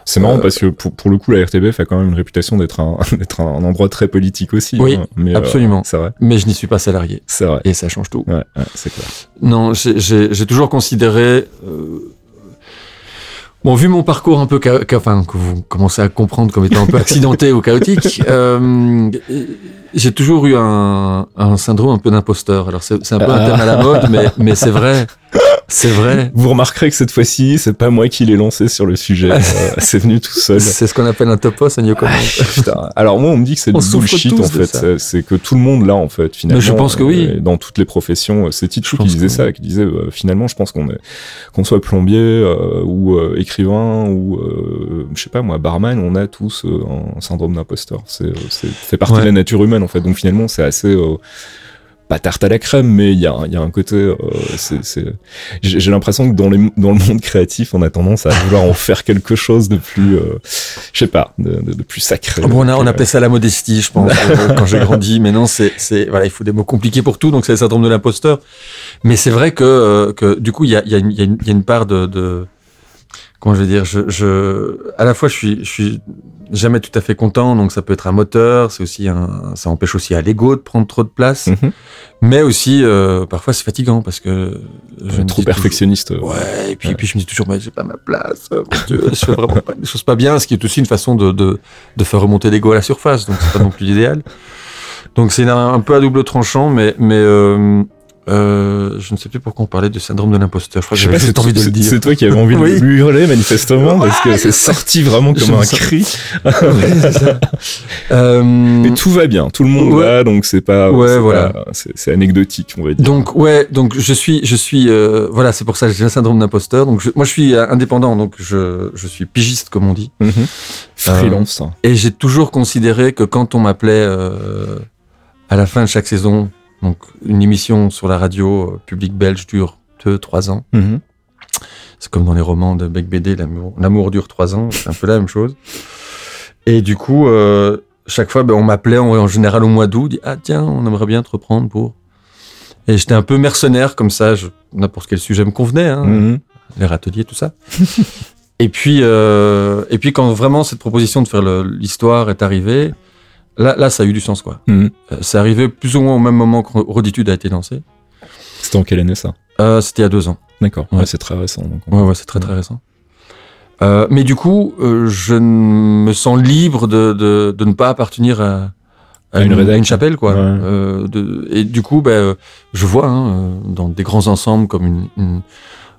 C'est marrant Euh, parce que pour, pour le coup, la RTBF a quand même une réputation d'être un, d'être un endroit très politique aussi. Oui, hein. Mais, euh, absolument. c'est vrai. Mais je n'y suis pas salarié. C'est vrai. Et ça change tout. Ouais, ouais, c'est clair. Non, j'ai- toujours considéré. euh, Bon, vu mon parcours un peu, enfin, que vous commencez à comprendre comme étant un peu accidenté ou chaotique, j'ai toujours eu un, un syndrome un peu d'imposteur. Alors, c'est un peu un Ah. thème à la mode, mais, mais c'est vrai. C'est vrai. Vous remarquerez que cette fois-ci, c'est pas moi qui l'ai lancé sur le sujet. Euh, c'est venu tout seul. C'est ce qu'on appelle un topos, un comment. Putain. Alors moi, on me dit que c'est du bullshit en fait. ça. C'est- que tout le monde là en fait finalement. Mais je pense que oui. euh, Dans toutes les professions, euh, c'est Tichou qui disait ça, qui disait euh, finalement, je pense qu'on est qu'on soit plombier euh, ou euh, écrivain ou euh, je sais pas moi barman, on a tous euh, un syndrome d'imposteur. C'est euh, c'est fait partie Ouais. de la nature humaine en fait. Donc finalement, c'est assez euh, pas tarte à la crème, mais il y a, y a un côté. euh, c'est- J'ai l'impression que dans, les, dans le monde créatif, on a tendance à vouloir en faire quelque chose de plus, euh, je sais pas, de, de- de plus sacré. Bon, on, a, on que- appelait ça la modestie, je pense, euh, quand j'ai grandi. Mais non, c'est, c'est, voilà, il faut des mots compliqués pour tout, donc c'est le syndrome de l'imposteur. Mais c'est vrai que, euh, que du coup, il y a, y, a y, a une- il y a une part de, de, comment je vais dire, je, je, à la fois, je suis, je suis jamais tout à fait content, donc ça peut être un moteur, c'est aussi un, ça empêche aussi à l'ego de prendre trop de place, Mhm. mais aussi, euh, parfois, c'est fatigant parce que je trop perfectionniste. euh. toujours- Ouais, et puis, puis je me dis toujours, mais j'ai pas ma place, euh, mon Dieu, je fais vraiment pas des choses pas bien, ce qui est aussi une façon de, de, de faire remonter l'ego à la surface, donc c'est pas non plus l'idéal. Donc c'est un, un peu à double tranchant, mais, mais euh, euh, je ne sais plus pourquoi on parlait du syndrome de l'imposteur. Je crois que j'avais juste c'est envie de le c'est- dire. c'est toi qui avais envie Oui. de lui hurler manifestement parce que c'est sorti vraiment comme me un cri. Ouais, c'est ça. Euh, Mais tout va bien, tout le monde Ouais. va, donc c'est pas, Ouais, voilà. c'est anecdotique, on va dire. donc ouais, donc je suis, je suis, euh, voilà, c'est pour ça que j'ai le syndrome d'imposteur. Donc je- moi je suis indépendant, donc je, je suis pigiste comme on dit. Mhm. Freelance. Et j'ai toujours considéré que quand on m'appelait à la fin de chaque saison, donc une émission sur la radio euh, publique belge dure 2-3 ans. Mhm. C'est comme dans les romans de Beck BD, l'amour, dure 3 ans, c'est un peu la même chose. Et du coup, euh, chaque fois, ben, on m'appelait en, en général au mois d'août, dit ah tiens, on aimerait bien te reprendre pour. Et j'étais un peu mercenaire comme ça, n'importe quel sujet me convenait, hein, Mhm. les râteliers, tout ça. et puis, euh, et puis quand vraiment cette proposition de faire l'histoire est arrivée, là, là, ça a eu du sens quoi. Mhm. Euh, c'est arrivé plus ou moins au même moment que Roditude a été lancé. C'était en quelle année ça? Euh, C'était il y a deux ans. D'accord, Ouais. ouais, c'est très récent. donc on- Ouais, ouais, c'est très très récent. Euh, mais du coup, je me sens libre de, de, de ne pas appartenir à, À une chapelle, quoi. Ouais. Euh, de, et du coup, ben, je vois hein, dans des grands ensembles comme une, une-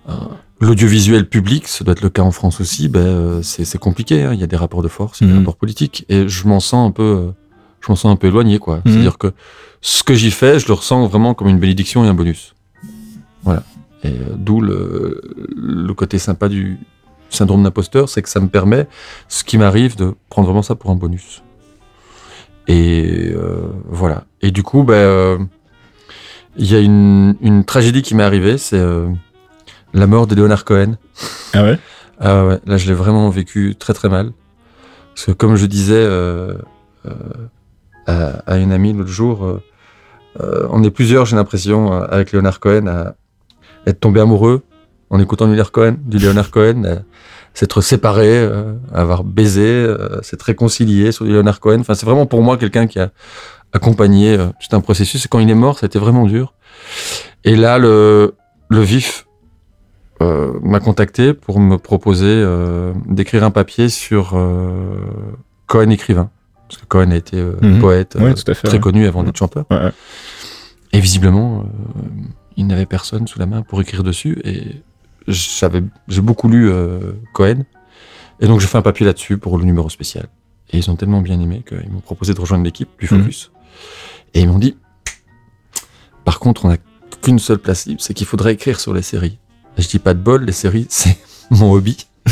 un- l'audiovisuel public, ça doit être le cas en France aussi, ben, c'est compliqué. hein. Il y a des rapports de force, il y a des Mhm. rapports politiques, et je m'en sens un peu, je m'en sens un peu éloigné, quoi. Mhm. C'est-à-dire que ce que j'y fais, je le ressens vraiment comme une bénédiction et un bonus. Voilà. Et euh, d'où le, le côté sympa du syndrome d'imposteur, c'est que ça me permet, ce qui m'arrive, de prendre vraiment ça pour un bonus. Et euh, voilà. Et du coup, ben, euh, il y a une, une tragédie qui m'est arrivée, c'est euh, la mort de Leonard Cohen. Ah ouais? Ah ouais, là je l'ai vraiment vécu très très mal. Parce que comme je disais euh, euh, à, à une amie l'autre jour, euh, euh, on est plusieurs, j'ai l'impression, euh, avec Leonard Cohen, à être tombé amoureux en écoutant du Leonard Cohen, du Leonard Cohen, s'être séparé, avoir baisé, s'être réconcilié sur du Leonard Cohen. Enfin, c'est vraiment pour moi quelqu'un qui a accompagné tout un processus. Et quand il est mort, ça a été vraiment dur. Et là, le, le vif m'a contacté pour me proposer d'écrire un papier sur Cohen écrivain. Parce que Cohen a été euh, Mhm. poète euh, tout à fait. très ouais. connu avant d'être chanteur. Ouais, ouais. Et visiblement, euh, il n'avait personne sous la main pour écrire dessus. Et j'avais, j'ai beaucoup lu Cohen. Et donc, j'ai fait un papier là-dessus pour le numéro spécial. Et ils ont tellement bien aimé qu'ils m'ont proposé de rejoindre l'équipe du Mhm. Focus. Et ils m'ont dit, par contre, on n'a qu'une seule place libre, c'est qu'il faudrait écrire sur les séries. Et je dis pas de bol, les séries, c'est mon hobby.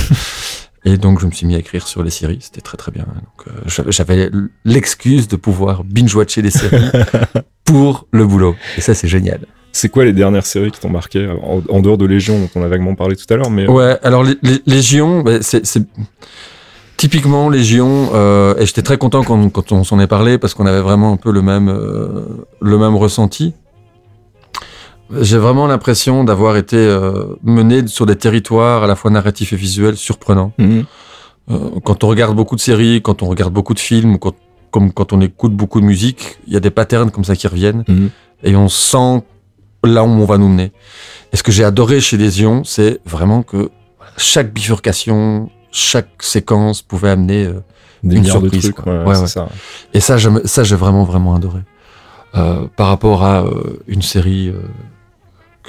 Et donc, je me suis mis à écrire sur les séries. C'était très, très bien. Donc, euh, j'avais- l'excuse de pouvoir binge-watcher les séries pour le boulot. Et ça, c'est génial. C'est quoi les dernières séries qui t'ont marqué? En, en dehors de Légion dont on a vaguement parlé tout à l'heure mais euh, Ouais, alors les, les- Légion, bah, c'est c'est- typiquement Légion, euh, et j'étais très content quand, quand on s'en est parlé parce qu'on avait vraiment un peu le même, euh, le même ressenti. J'ai vraiment l'impression d'avoir été euh, mené sur des territoires à la fois narratifs et visuels surprenants. mhm. Euh, quand on regarde beaucoup de séries, quand on regarde beaucoup de films, quand, comme quand on écoute beaucoup de musique, il y a des patterns comme ça qui reviennent Mhm. et on sent là où on va nous mener. Et ce que j'ai adoré chez Lésion, c'est vraiment que chaque bifurcation, chaque séquence pouvait amener. euh, des Une de surprise, trucs quoi. ouais, Ouais, c'est ouais. ça et ça, ça j'ai vraiment, vraiment adoré. Par rapport à une série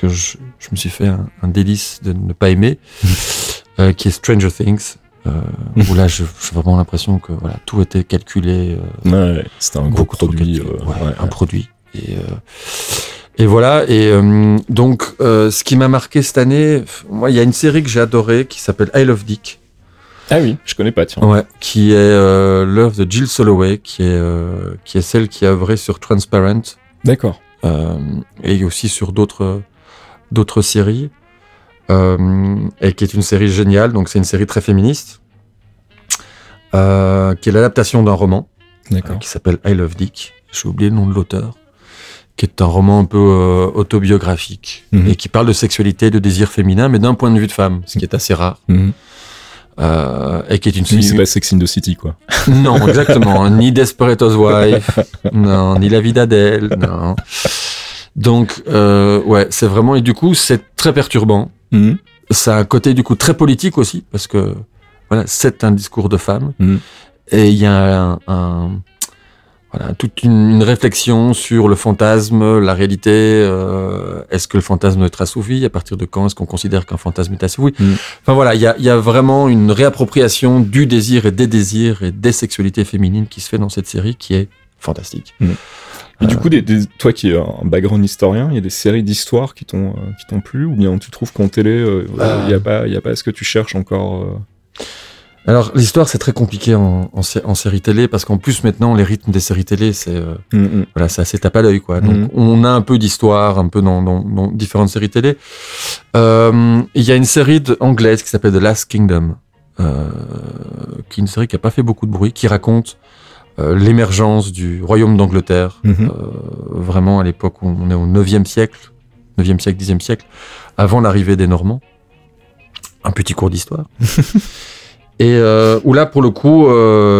que je, je me suis fait un, un délice de ne pas aimer, euh, qui est Stranger Things. Euh, où là, j'ai vraiment l'impression que voilà, tout était calculé, euh, ouais, c'était un gros produit euh, Ouais, ouais, un produit. Et, euh, et voilà. Et donc, ce qui m'a marqué cette année, moi, il y a une série que j'ai adorée qui s'appelle I Love Dick, ah oui je connais pas tiens ouais, qui est l'œuvre de Jill Soloway, qui est qui est celle qui a œuvré sur Transparent d'accord euh, et aussi sur d'autres d'autres séries. Euh, et qui est une série géniale. Donc, c'est une série très féministe, euh, qui est l'adaptation d'un roman euh, qui s'appelle I Love Dick. J'ai oublié le nom de l'auteur. Qui est un roman un peu euh, autobiographique Mhm. et qui parle de sexualité, de désir féminin, mais d'un point de vue de femme, ce qui est assez rare. Mhm. Euh, et qui est une Oui, c'est série. pas Sex in the City quoi Non, exactement. ni Desperate Housewife, non, ni La vie d'Adèle, non. Donc, euh, ouais, c'est vraiment. Et du coup, c'est très perturbant. Mhm. Ça a un côté du coup très politique aussi, parce que voilà, c'est un discours de femme. Mhm. Et il y a un, un- voilà, toute une, une réflexion sur le fantasme, la réalité. euh, est-ce que le fantasme être assouvi À partir de quand est-ce qu'on considère qu'un fantasme est assouvi? Mhm. Enfin voilà, il y a, il y a vraiment une réappropriation du désir et des désirs et des sexualités féminines qui se fait dans cette série qui est fantastique. Et du coup, des, des- toi qui es un background historien, il y a des séries d'histoire qui t'ont euh, qui t'ont plu ou bien tu trouves qu'en télé, euh, il Euh. y a pas il y a pas ce que tu cherches encore euh, Alors l'histoire c'est très compliqué en, en, en série télé parce qu'en plus maintenant les rythmes des séries télé c'est euh, mm, mm. voilà c'est assez tape à l'œil quoi. Donc on a un peu d'histoire un peu dans, dans, dans différentes séries télé. Euh, Il y a une série de, anglaise qui s'appelle The Last Kingdom, euh, qui est une série qui a pas fait beaucoup de bruit, qui raconte euh, l'émergence du royaume d'Angleterre Mhm. euh, vraiment à l'époque où on est au 9e siècle, 9e siècle, 10e siècle, avant l'arrivée des Normands. Un petit cours d'histoire. Et euh, où là, pour le coup,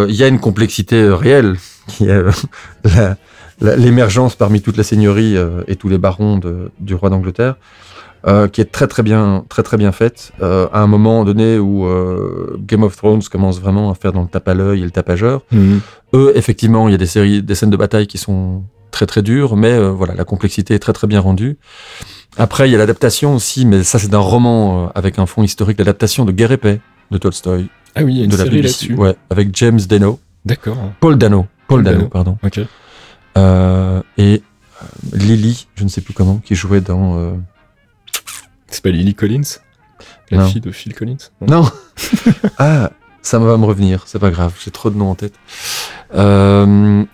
il y a une complexité réelle, qui est la- la- l'émergence parmi toutes les seigneuries euh, et tous les barons de- du roi d'Angleterre, euh, qui est très très bien, très très bien faite. euh, à un moment donné où euh, Game of Thrones commence vraiment à faire dans le tape à l'œil et le tapageur, Mhm. eux, effectivement, il y a des séries, des scènes de bataille qui sont très très dures, mais euh, voilà, la complexité est très très bien rendue. Après, il y a l'adaptation aussi, mais ça c'est d'un roman euh, avec un fond historique, l'adaptation de Guerre et Paix de Tolstoï, Ah oui, il y a une de série là-dessus. ouais, avec James Dano, D'accord. Paul Dano, Paul Paul Dano, Dano. pardon, Ok. Euh, et Lily, je ne sais plus comment, qui jouait dans. C'est pas Lily Collins, la Non. fille de Phil Collins. Non. ah, ça va me revenir. C'est pas grave. J'ai trop de noms en tête. Euh,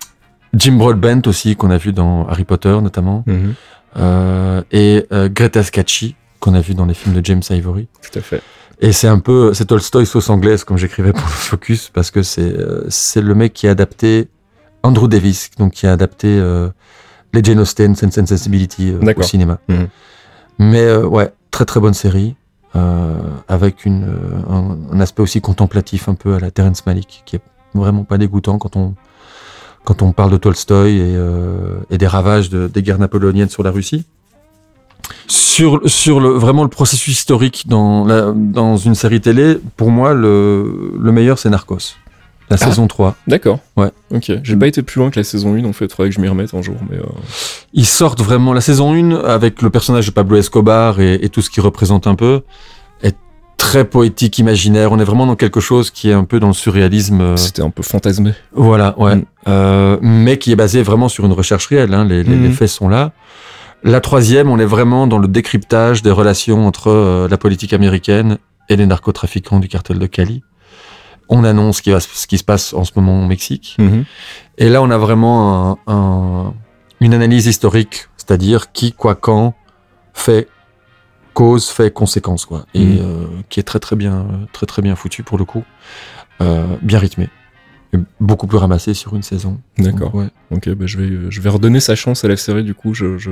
Jim Broadbent aussi qu'on a vu dans Harry Potter notamment. Mhm. Euh, et euh, Greta Scacchi, qu'on a vu dans les films de James Ivory. Tout à fait. Et c'est un peu, c'est Tolstoy sauce anglaise, comme j'écrivais pour le Focus, parce que c'est c'est le mec qui a adapté Andrew Davis, donc qui a adapté euh, les Jane Austen, Sense and Sensibility euh, au cinéma. Mhm. Mais euh, ouais, très très bonne série, euh, avec une, euh, un, aspect aussi contemplatif un peu à la Terrence Malick, qui est vraiment pas dégoûtant quand on quand on parle de Tolstoy et, euh, des ravages de- des guerres napoléoniennes sur la Russie. Sur, sur le, vraiment le processus historique dans, dans une série télé, pour moi, le, le meilleur, c'est Narcos. La Ah. saison 3. D'accord. Ouais. Ok. J'ai pas été plus loin que la saison 1, en fait. Faudrait que je m'y remette un jour. Mais euh, Ils sortent vraiment. La saison 1, avec le personnage de Pablo Escobar et, et tout ce qu'il représente un peu, est très poétique, imaginaire. On est vraiment dans quelque chose qui est un peu dans le surréalisme. euh, c'était un peu fantasmé. Voilà, ouais. Mm. Euh, mais qui est basé vraiment sur une recherche réelle. Hein. Les, les- les faits sont là. La troisième, on est vraiment dans le décryptage des relations entre euh, la politique américaine et les narcotrafiquants du cartel de Cali. On annonce ce qui, va, se- ce qui se passe en ce moment au Mexique. Mhm. Et là, on a vraiment un- un- une analyse historique, c'est-à-dire qui, quoi, quand, fait cause, fait conséquence, quoi. Et Mhm. euh, qui est très très bien, très très bien foutu pour le coup, Euh, bien rythmé, beaucoup plus ramassé sur une saison. D'accord. Ouais. Ok, bah je vais, je vais redonner sa chance à la série du coup. Je, je,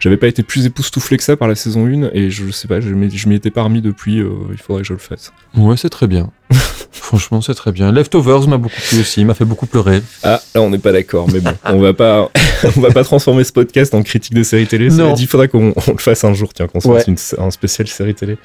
j'avais pas été plus époustouflé que ça par la saison 1 et je sais pas, je m'y, étais pas remis depuis. euh, il faudrait que je le fasse. Ouais, c'est très bien. Franchement, c'est très bien. Leftovers m'a beaucoup plu aussi, il m'a fait beaucoup pleurer. Ah, là on n'est pas d'accord, mais bon, on va pas, on va pas transformer ce podcast en critique de série télé. Non. Il faudra qu'on on le fasse un jour, tiens, qu'on se Ouais. fasse une- un spécial série télé.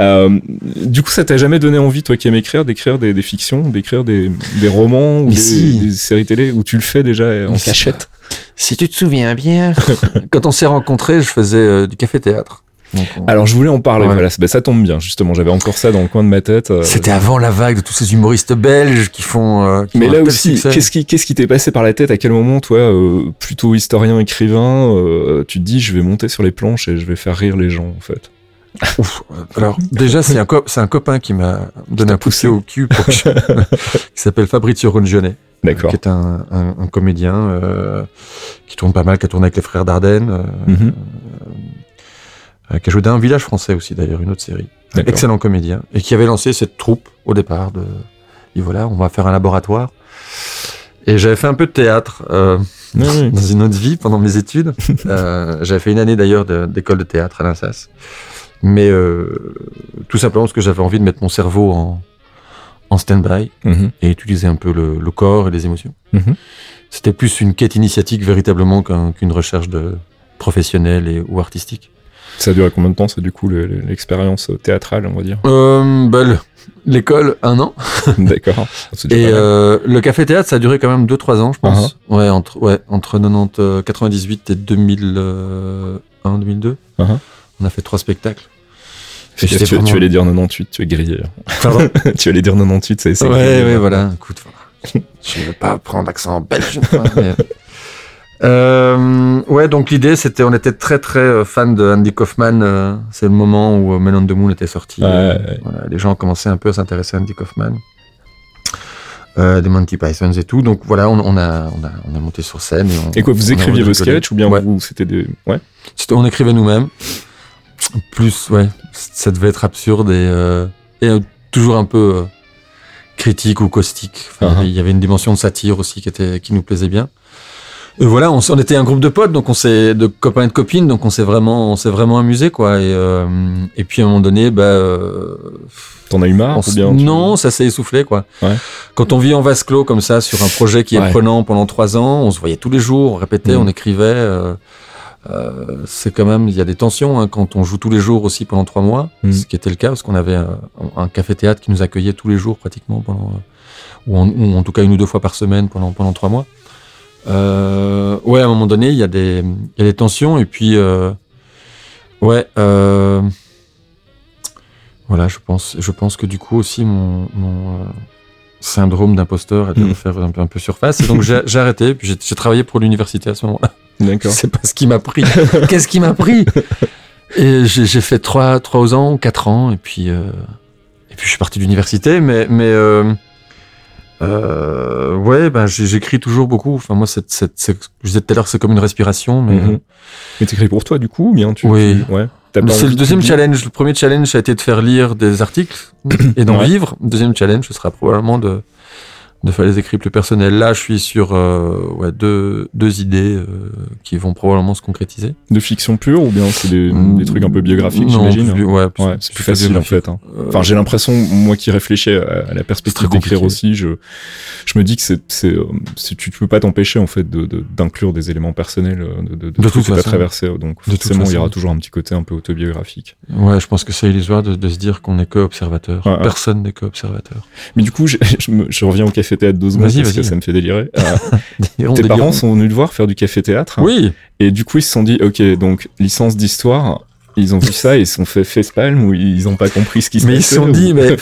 Euh, du coup, ça t'a jamais donné envie, toi qui aimes écrire, d'écrire des, des fictions, d'écrire des, des romans ou Mais des, si. des séries télé où tu le fais déjà en cachette Si tu te souviens bien, quand on s'est rencontrés, je faisais euh, du café-théâtre. Donc, on- Alors je voulais en parler, Ouais. voilà, bah, ça tombe bien justement, j'avais encore ça dans le coin de ma tête. euh, C'était avant la vague de tous ces humoristes belges qui font. euh, qui Mais là aussi, succès. qu'est-ce qui qu'est-ce qui t'est passé par la tête? À quel moment, toi, euh, plutôt historien, écrivain, euh, tu te dis je vais monter sur les planches et je vais faire rire les gens en fait? Ouf. Alors déjà, c'est un, co- un copain qui m'a donné un poussé au cul pour que je- qui s'appelle Fabrizio Rongione, D'accord. qui est un, un- un comédien euh, qui tourne pas mal, qui a tourné avec les frères Dardenne, euh, euh, qui a joué dans un village français aussi d'ailleurs, une autre série. Excellent comédien et qui avait lancé cette troupe au départ de. Et voilà, on va faire un laboratoire. Et j'avais fait un peu de théâtre. euh, dans une autre vie pendant mes études. Euh, j'avais fait une année d'ailleurs de- d'école de théâtre à l'INSAS. Mais euh, tout simplement parce que j'avais envie de mettre mon cerveau en, en stand-by Mhm. et utiliser un peu le, le corps et les émotions. Mhm. C'était plus une quête initiatique véritablement qu'un- qu'une recherche de professionnelle et, ou artistique. Ça a duré combien de temps, ça, du coup, le- le- l'expérience théâtrale, on va dire? Euh, bah, le- L'école, un an. D'accord. Et euh, le café théâtre, ça a duré quand même 2-3 ans, je pense. Ouais, entre, ouais, entre 90, euh, 98 et 2001, 2002. Uh-huh. On a fait trois spectacles. Tu, vraiment- tu allais dire 98, tu es grillé. Pardon tu allais dire 98, ça c'est Ouais, grillé, ouais, là. voilà. Écoute, je vais pas prendre l'accent belge. mais- Euh, ouais, donc l'idée, c'était, on était très très euh, fan de Andy Kaufman. euh, c'est le moment où euh, Men on the Moon était sorti. Ouais, Euh, ouais. voilà, les gens commençaient un peu à s'intéresser à Andy Kaufman. Euh, des Monty Pythons et tout. Donc voilà, on, on a, on, a, on a monté sur scène. Et, on- Et quoi, vous écriviez vos sketchs ou bien Ouais. vous, c'était des. Ouais. On écrivait nous-mêmes. Plus, ouais, ça devait être absurde et, euh, et euh, toujours un peu euh, critique ou caustique. Enfin, Uh-huh. Il y avait une dimension de satire aussi qui, était, qui nous plaisait bien. Et voilà, on, on était un groupe de potes, donc on s'est de copains et de copines, donc on s'est vraiment, on s'est vraiment amusé quoi. Et, euh, et puis à un moment donné, bah, euh, T'en as eu marre on bien non, ça s'est essoufflé quoi. Ouais. Quand on vit en vase clos comme ça sur un projet qui est Ouais. prenant pendant trois ans, on se voyait tous les jours, on répétait, Mhm. on écrivait. euh, euh, c'est quand même, il y a des tensions hein, quand on joue tous les jours aussi pendant trois mois, Mhm. ce qui était le cas parce qu'on avait un café théâtre qui nous accueillait tous les jours pratiquement pendant, euh, ou, en, ou en tout cas une ou deux fois par semaine pendant pendant trois mois. Euh, ouais, à un moment donné, il y a des, il y a des tensions et puis euh, ouais. Euh, voilà, je pense, je pense que du coup aussi mon, mon euh, syndrome d'imposteur a dû Mhm. refaire un peu, un peu surface. Et donc j'ai j'ai arrêté, puis j'ai j'ai travaillé pour l'université à ce moment-là. D'accord. sais pas ce qui m'a pris. Qu'est-ce qui m'a pris? Et j'ai j'ai fait trois, trois ans, quatre ans, et puis euh, et puis je suis parti de l'université, mais mais euh, euh, ouais, ben j'écris toujours beaucoup. Enfin moi, cette- je disais tout à l'heure, c'est comme une respiration, mais Mhm. Mais t'écris pour toi du coup ou bien tu. Oui. tu- Ouais. C'est le de deuxième challenge. Le premier challenge, ça a été de faire lire des articles et d'en Ouais. vivre. Le deuxième challenge, ce sera probablement de, de faire des écrits plus personnels. Là, je suis sur euh, ouais, deux, deux idées euh, qui vont probablement se concrétiser. De fiction pure ou bien c'est des, des trucs un peu biographiques, j'imagine ouais, Ouais, c'est plus facile en fait. hein. Euh, Enfin, j'ai l'impression, moi qui réfléchis à, à la perspective d'écrire aussi, je, je me dis que c'est, c'est, tu, tu peux pas t'empêcher en fait de, de- d'inclure des éléments personnels de, de, de, De toute façon. traversé, donc De forcément il y aura toujours un petit côté un peu autobiographique. Ouais, je pense que c'est illusoire de, de se dire qu'on n'est que observateur. Ouais. Personne n'est que observateur. Mais du coup, je, je, me- je reviens au café théâtre deux secondes parce que ça me fait délirer. Euh, tes parents sont venus te voir faire du café théâtre Oui, et du coup ils se sont dit, ok, donc licence d'histoire. Ils ont vu ça et ils se sont fait facepalm ou ils ont pas compris ce qui se mais ils se passait sont ou- dit, mais.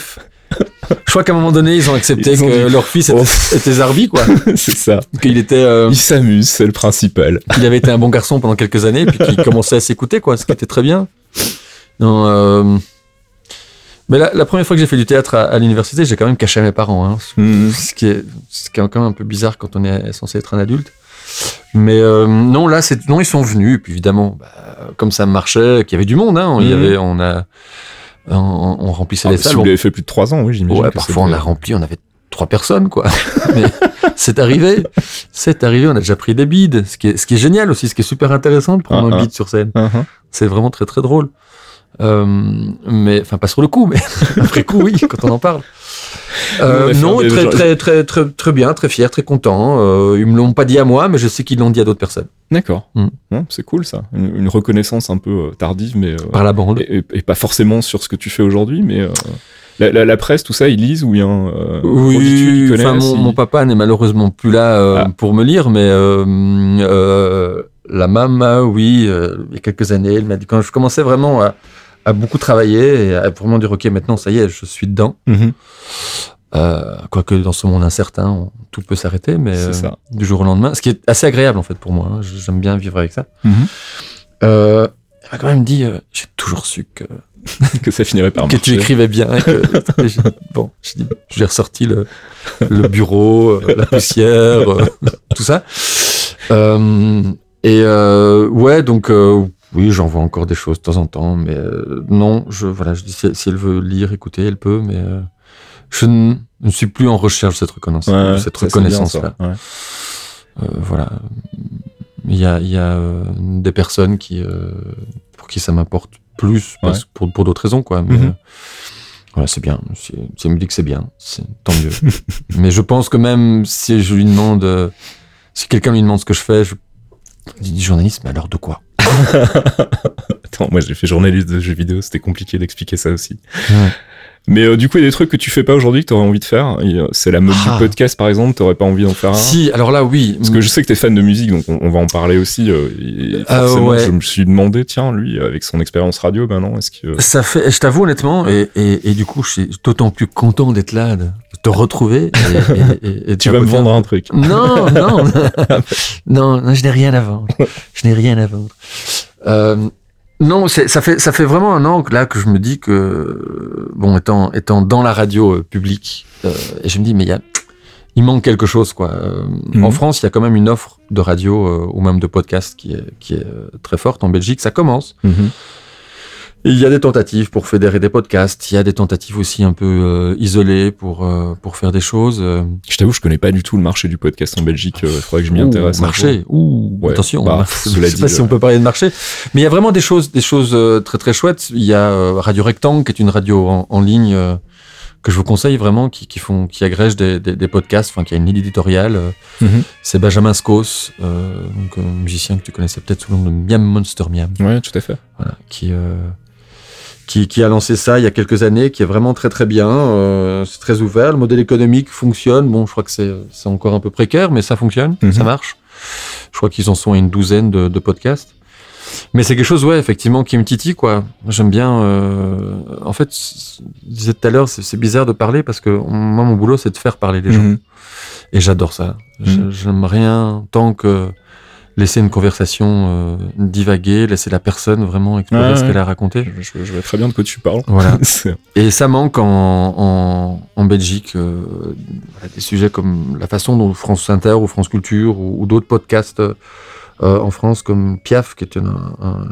Je crois qu'à un moment donné, ils ont accepté Ils ont que dit, leur fils était, Oh. était Zarbi, quoi. c'est ça. Qu'il était, euh, Ils s'amusent, c'est le principal. qu'il avait été un bon garçon pendant quelques années, puis qu'il commençait à s'écouter, quoi, ce qui était très bien. Non, euh, Mais la, la première fois que j'ai fait du théâtre à, à l'université, j'ai quand même caché à mes parents, hein. Mhm. ce qui est, ce qui est quand même un peu bizarre quand on est censé être un adulte. Mais euh, non, là, c'est non, ils sont venus. Et puis évidemment, bah, comme ça marchait, qu'il y avait du monde, hein, il y Mhm. avait, on a, on, on remplissait Ah, les si salles. vous on- l'avez fait plus de trois ans, oui, j'imagine. Ouais, parfois on a rempli, on avait trois personnes, quoi. Mais c'est arrivé, c'est arrivé, on a déjà pris des bides, ce qui est, ce qui est génial aussi, ce qui est super intéressant de prendre Ah, un ah. bide sur scène. C'est vraiment très très drôle. Euh, mais enfin pas sur le coup, mais après coup oui, quand on en parle. Euh, non, des très, gens- très très très très bien, très fier, très content. Euh, ils me l'ont pas dit à moi, mais je sais qu'ils l'ont dit à d'autres personnes D'accord. Ouais, c'est cool ça. Une, une reconnaissance un peu euh, tardive, mais euh, par la bande. et, et- et pas forcément sur ce que tu fais aujourd'hui, mais euh, la, la- la presse, tout ça, ils lisent ou bien euh, Oui, connaissent, mon, mon papa n'est malheureusement plus là euh, Ah. pour me lire, mais euh, euh, la maman, oui, euh, il y a quelques années, elle m'a dit quand je commençais vraiment à, à beaucoup travailler et à vraiment dire ok maintenant ça y est, je suis dedans. Mhm. Euh, quoique dans ce monde incertain, on- tout peut s'arrêter, mais euh, du jour au lendemain, ce qui est assez agréable en fait pour moi. hein. J'aime bien vivre avec ça. Mhm. Euh, elle m'a quand même dit, j'ai toujours su que, que ça finirait par que tu écrivais bien. et que- et j'ai- bon, j'ai dit- j'ai ressorti le, le bureau, la poussière, tout ça. Et ouais, donc oui, j'envoie encore des choses de temps en temps, mais euh, non, je voilà, je dis si, si elle veut lire, écouter, elle peut, mais euh, je ne, ne suis plus en recherche de cette reconnaissance, Ouais, de cette ça. reconnaissance-là. Ouais. Euh, voilà. Il y a, il y a euh, des personnes qui, euh, pour qui ça m'importe plus, parce- pour, pour d'autres raisons, quoi. Mais Mhm. euh, voilà, c'est bien. Si, si elle me dit que c'est bien, c'est tant mieux. mais je pense que même si je lui demande, euh, si quelqu'un lui demande ce que je fais, je je dis journaliste, mais alors de quoi? Attends, moi j'ai fait journaliste de jeux vidéo, c'était compliqué d'expliquer ça aussi. Mais euh, du coup, il y a des trucs que tu fais pas aujourd'hui que t'aurais envie de faire. Euh, C'est la mode Ah. du podcast, par exemple. T'aurais pas envie d'en faire un Si, alors là, oui. Parce que je sais que t'es fan de musique, donc on, on va en parler aussi. euh, et Ah, forcément, ouais. je me suis demandé, tiens, lui, avec son expérience radio, ben non, est-ce que Ça fait, je t'avoue honnêtement, et, et, et du coup, je suis d'autant plus content d'être là, de te retrouver. Et, tu vas me vendre un truc Non, non, non, non, je n'ai rien à vendre. Je n'ai rien à vendre. Euh, non, ça fait ça fait vraiment un an que là que je me dis que bon, étant étant dans la radio euh, publique, euh, et je me dis mais il y a il manque quelque chose quoi. Euh, Mhm. En France, il y a quand même une offre de radio ou même de podcast qui est qui est très forte. En Belgique, ça commence. Mhm. Il y a des tentatives pour fédérer des podcasts. Il y a des tentatives aussi un peu euh, isolées pour euh, pour faire des choses. euh, Je t'avoue, je connais pas du tout le marché du podcast en Belgique. Il faudrait que je m'y intéresse. Marché. Ouh, Ouais, attention. bah, je cela sais dit, pas si euh, on peut parler de marché. Mais il y a vraiment des choses, des choses euh, très très chouettes. Il y a euh, Radio Rectangle, qui est une radio en, en ligne euh, que je vous conseille vraiment, qui, qui font, qui agrège des, des, des podcasts, enfin qui a une ligne éditoriale. euh, Mhm. C'est Benjamin Scos, euh, donc un musicien que tu connaissais peut-être sous le nom de Miam Monster Miam. Ouais, tout à fait. voilà, qui euh, qui, qui a lancé ça il y a quelques années, qui est vraiment très très bien. euh, c'est très ouvert, le modèle économique fonctionne. Bon, je crois que c'est c'est encore un peu précaire, mais ça fonctionne, Mhm. ça marche. Je crois qu'ils en sont à une douzaine de, de podcasts. Mais c'est quelque chose, ouais, effectivement, qui me titille, quoi. J'aime bien. euh, En fait, je disais tout à l'heure, c'est c'est bizarre de parler parce que moi, mon boulot, c'est de faire parler les gens. Mhm. Et j'adore ça. Mhm. J'aime rien tant que laisser une conversation euh, divaguer, laisser la personne vraiment explorer ce ouais. qu'elle a raconté. Je, je- vois très bien de quoi tu parles. Voilà. Et ça manque en, en, en Belgique. euh, voilà, des sujets comme la façon dont France Inter ou France Culture ou, ou d'autres podcasts euh, en France comme Piaf, qui est un, un-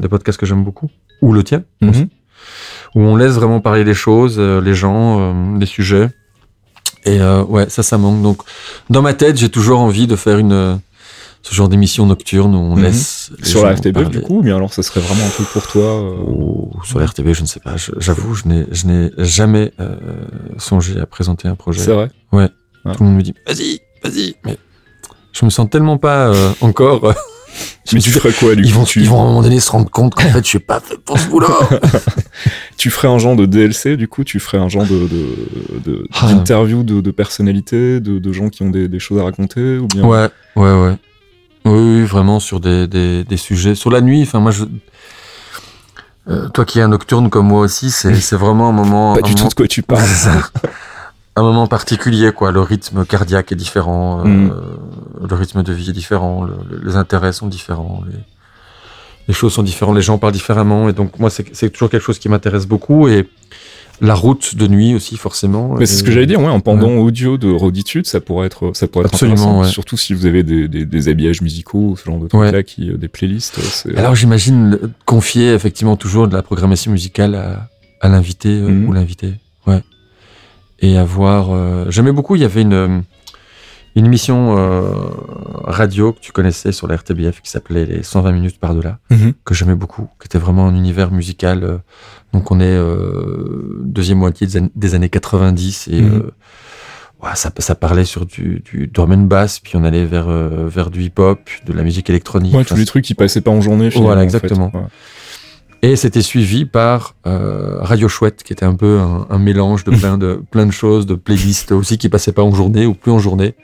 des podcasts que j'aime beaucoup, ou le tien, aussi, Mhm. où on laisse vraiment parler les choses, euh, les gens, euh, les sujets. Et euh, ouais, ça, ça manque. Donc, dans ma tête, j'ai toujours envie de faire une ce genre d'émission nocturne où on Mhm. laisse les Sur la gens RTB, parler. du coup, ou bien alors ça serait vraiment un truc pour toi euh, Ou sur la RTB, je ne sais pas. J'avoue, je n'ai, jamais euh, songé à présenter un projet. C'est vrai. Tout le monde me dit, vas-y, vas-y. Mais je me sens tellement pas euh, encore. euh, Mais tu ferais quoi, du ils coup vont, tu, ils vont à un moment donné se rendre compte qu'en fait, je suis pas fait pour ce boulot. tu ferais un genre de DLC, du coup, tu ferais un genre de, de, de- Ah. d'interview de, de personnalités, de, de gens qui ont des, des choses à raconter, ou bien ouais, ouais, ouais. Oui, oui, vraiment sur des, des, des sujets. Sur la nuit, enfin, moi, je. Euh, toi qui es un nocturne comme moi aussi, c'est, vraiment un moment. pas un du tout de quoi tu parles. Un moment particulier, quoi. Le rythme cardiaque est différent, euh, Mm. le rythme de vie est différent, le- le- les intérêts sont différents, les, les choses sont différentes, les gens parlent différemment, et donc moi, c'est c'est toujours quelque chose qui m'intéresse beaucoup, et la route de nuit aussi, forcément. Mais c'est ce que j'allais dire, ouais, en pendant audio de Roditude, ça pourrait être, ça pourrait être Absolument, intéressant. ouais. Surtout si vous avez des, des, des habillages musicaux, ce genre de trucs-là, qui, euh, des playlists. euh, Alors j'imagine confier effectivement toujours de la programmation musicale à, à l'invité euh, Mhm. ou l'invité, ouais. Et avoir, euh, j'aimais beaucoup, il y avait une euh, une émission euh, radio que tu connaissais sur la RTBF qui s'appelait les 120 minutes par delà, Mhm. que j'aimais beaucoup, qui était vraiment un univers musical. Donc on est euh, deuxième moitié des, an- des années 90 et Mhm. euh, ouais, ça, ça parlait sur du, du drum and bass, puis on allait vers euh, vers du hip-hop, de la musique électronique. Ouais, Enfin, tous les trucs qui passaient pas en journée. finalement, Voilà, en fait. exactement. Ouais. Et c'était suivi par Radio Chouette, qui était un peu un, un mélange de plein de plein de choses, de playlists aussi qui passaient pas en journée ou plus en journée.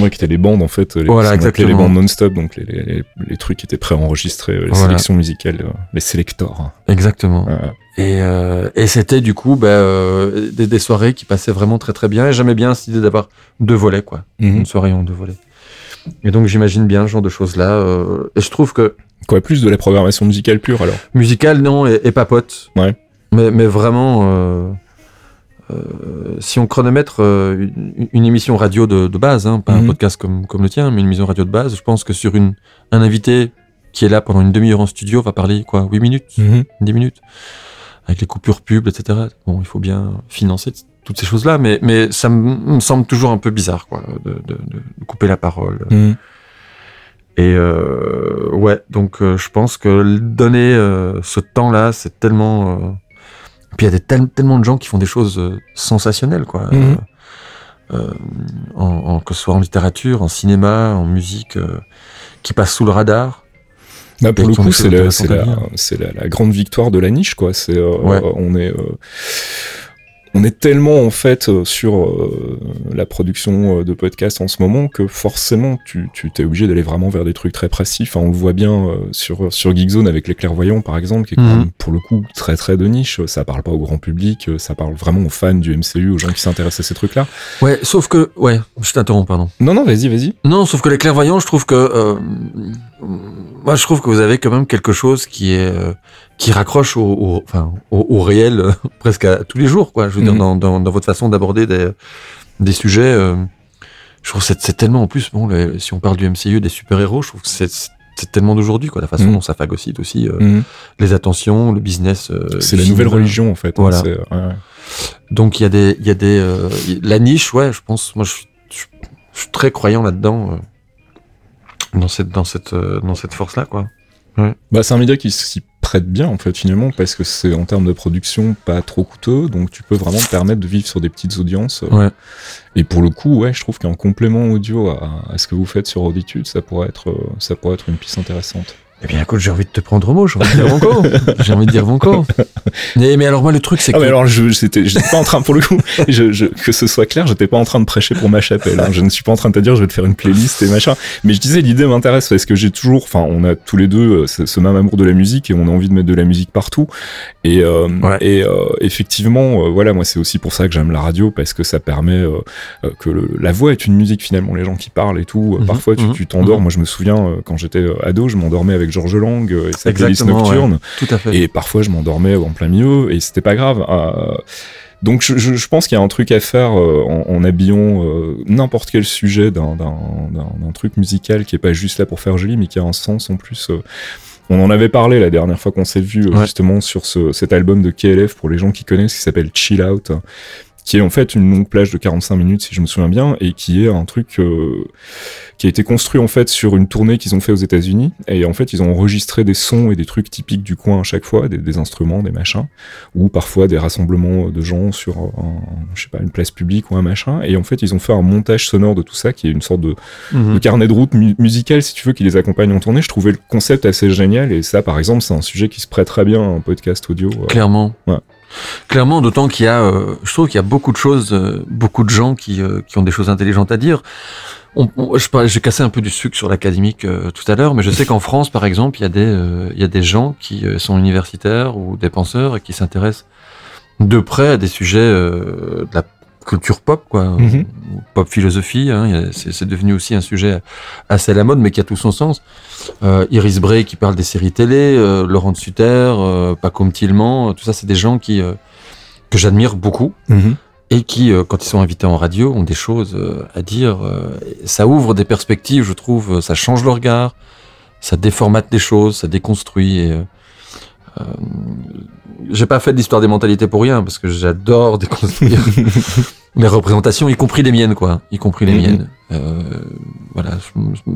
Ouais, qui étaient les bandes en fait, les, Voilà, appelait les exactement. bandes non-stop, donc les, les, trucs qui étaient préenregistrés, les Voilà. sélections musicales, les sélectors. Exactement. Ouais. Et, euh, et c'était du coup bah, euh, des, des soirées qui passaient vraiment très très bien. Et j'aimais bien cette idée d'avoir deux volets, quoi. Mhm. Une soirée en deux volets. Et donc j'imagine bien ce genre de choses-là. euh, et je trouve que Quoi, plus de la programmation musicale pure alors? Musical, non, et, et papote. Ouais. Mais, mais vraiment, euh, euh, si on chronomètre euh, une, une émission radio de, de base, hein, pas un Mhm. podcast comme, comme le tien, mais une émission radio de base, je pense que sur une, un invité qui est là pendant une demi-heure en studio va parler quoi, 8 minutes, 10 minutes, avec les coupures pub, etc. Bon, il faut bien financer toutes ces choses-là, mais, mais ça me semble toujours un peu bizarre quoi, de, de, de couper la parole. Mhm. Et euh, ouais, donc euh, je pense que donner euh, ce temps-là, c'est tellement. euh, Puis il y a des tel- tellement de gens qui font des choses sensationnelles, quoi. En, en- que ce soit en littérature, en cinéma, en musique, qui passent sous le radar. Bah, pour le coup, c'est la, grande victoire de la niche, quoi. C'est, euh, Ouais. on est, euh, on est tellement en fait euh, sur euh, la production de podcasts en ce moment que forcément, tu, tu t'es obligé d'aller vraiment vers des trucs très précis. Enfin, on le voit bien sur sur Geekzone avec les clairvoyants, par exemple, qui est quand Mhm. même, pour le coup très très de niche. Ça parle pas au grand public, ça parle vraiment aux fans du MCU, aux gens qui s'intéressent à ces trucs-là. Ouais, sauf que. Ouais, je t'interromps, pardon. Non, non, vas-y, vas-y. Non, sauf que les clairvoyants, je trouve que moi, je trouve que vous avez quand même quelque chose qui est euh, qui raccroche au, au- enfin au, au réel euh, presque à tous les jours, quoi. Je veux dire Mhm. dans, dans, dans votre façon d'aborder des des sujets. euh, je trouve que c'est c'est tellement en plus bon. si on parle du MCU, des super héros, je trouve que c'est c'est tellement d'aujourd'hui, quoi. La façon Mhm. dont ça phagocyte aussi euh, Mhm. les attentions, le business. euh, C'est la nouvelle religion, en fait. hein, Voilà. c'est- ouais, ouais. Donc il y a des, il y a des, euh, la niche, ouais, je pense. Moi, je, je suis très croyant là-dedans, euh, dans cette, dans cette, euh, dans cette force-là, quoi. Bah, c'est un média qui s'y prête bien en fait finalement parce que c'est en termes de production pas trop coûteux donc tu peux vraiment te permettre de vivre sur des petites audiences Ouais. et pour le coup ouais je trouve qu'un complément audio à, à ce que vous faites sur Auditude ça pourrait être euh, ça pourrait être une piste intéressante Eh bien, écoute, j'ai envie de te prendre au mot, j'ai envie de dire Banco. j'ai envie de dire Banco. Mais, mais alors, moi, le truc, c'est ah que. mais alors je j'étais pas en train pour le coup je, je- que ce soit clair j'étais pas en train de prêcher pour ma chapelle hein. je ne suis pas en train de te dire je vais te faire une playlist et machin mais je disais l'idée m'intéresse parce que j'ai toujours enfin on a tous les deux euh, ce, ce même amour de la musique et on a envie de mettre de la musique partout et euh, Ouais. et euh, effectivement euh, voilà moi c'est aussi pour ça que j'aime la radio parce que ça permet que le- la voix est une musique finalement les gens qui parlent et tout Mhm, parfois tu mhm, tu t'endors mhm. moi je me souviens quand j'étais ado je m'endormais avec Georges Lang et sa playlist ouais. nocturne Tout à fait. et parfois je m'endormais en plein milieu et c'était pas grave. Euh, donc je, je- je pense qu'il y a un truc à faire euh, en, en habillant euh, n'importe quel sujet d'un- truc musical qui est pas juste là pour faire joli mais qui a un sens en plus. euh. on en avait parlé la dernière fois qu'on s'est vu Ouais. justement sur ce, cet album de KLF pour les gens qui connaissent qui s'appelle Chill Out qui est en fait une longue plage de 45 minutes si je me souviens bien et qui est un truc euh, qui a été construit en fait sur une tournée qu'ils ont fait aux États-Unis et en fait ils ont enregistré des sons et des trucs typiques du coin à chaque fois des, des instruments des machins ou parfois des rassemblements de gens sur un, je sais pas une place publique ou un machin et en fait ils ont fait un montage sonore de tout ça qui est une sorte de, Mhm. de carnet de route mu- musical si tu veux qui les accompagne en tournée je trouvais le concept assez génial et ça par exemple c'est un sujet qui se prête très bien à un podcast audio euh. Clairement. Ouais. Clairement, d'autant qu'il y a, euh, je trouve qu'il y a beaucoup de choses, euh, beaucoup de gens qui, euh, qui ont des choses intelligentes à dire. J'ai cassé un peu du sucre sur l'académique tout à l'heure, mais je sais qu'en France, par exemple, il y a des, il y a des gens qui sont universitaires ou des penseurs et qui s'intéressent de près à des sujets de la culture pop, quoi, Mhm. pop philosophie. Hein, c'est devenu aussi un sujet assez à la mode, mais qui a tout son sens. Euh, Iris Bray qui parle des séries télé, euh, Laurent de Sutter, euh, Paco Tilman, euh, tout ça, c'est des gens qui que j'admire beaucoup et qui, quand ils sont invités en radio, ont des choses à dire. ça ouvre des perspectives, je trouve. Ça change le regard, ça déformate des choses, ça déconstruit. Et, j'ai pas fait de l'histoire des mentalités pour rien parce que j'adore déconstruire les représentations, y compris les miennes, quoi, y compris les Mhm. miennes. Euh, voilà,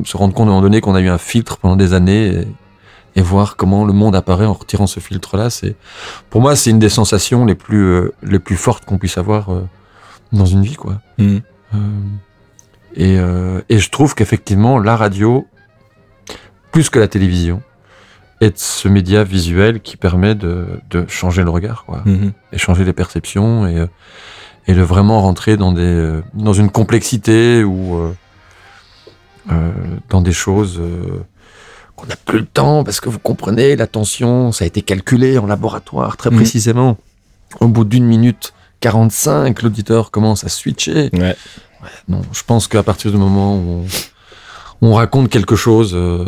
suis rendu compte à un moment donné qu'on a eu un filtre pendant des années. Et, et voir comment le monde apparaît en retirant ce filtre-là, c'est, pour moi, c'est une des sensations les plus, euh, les plus fortes qu'on puisse avoir euh, dans une vie, quoi. Mhm. Euh, et, euh, et je trouve qu'effectivement, la radio, plus que la télévision, est ce média visuel qui permet de, de changer le regard, quoi, Mhm. et changer les perceptions et, euh, et de vraiment rentrer dans des, euh, dans une complexité ou euh, dans des choses euh, qu'on n'a plus le temps parce que vous comprenez, l'attention, ça a été calculé en laboratoire très Mhm. précisément. Au bout d'une minute 45, l'auditeur commence à switcher. Ouais. Non, je pense qu'à partir du moment où on, on raconte quelque chose, euh,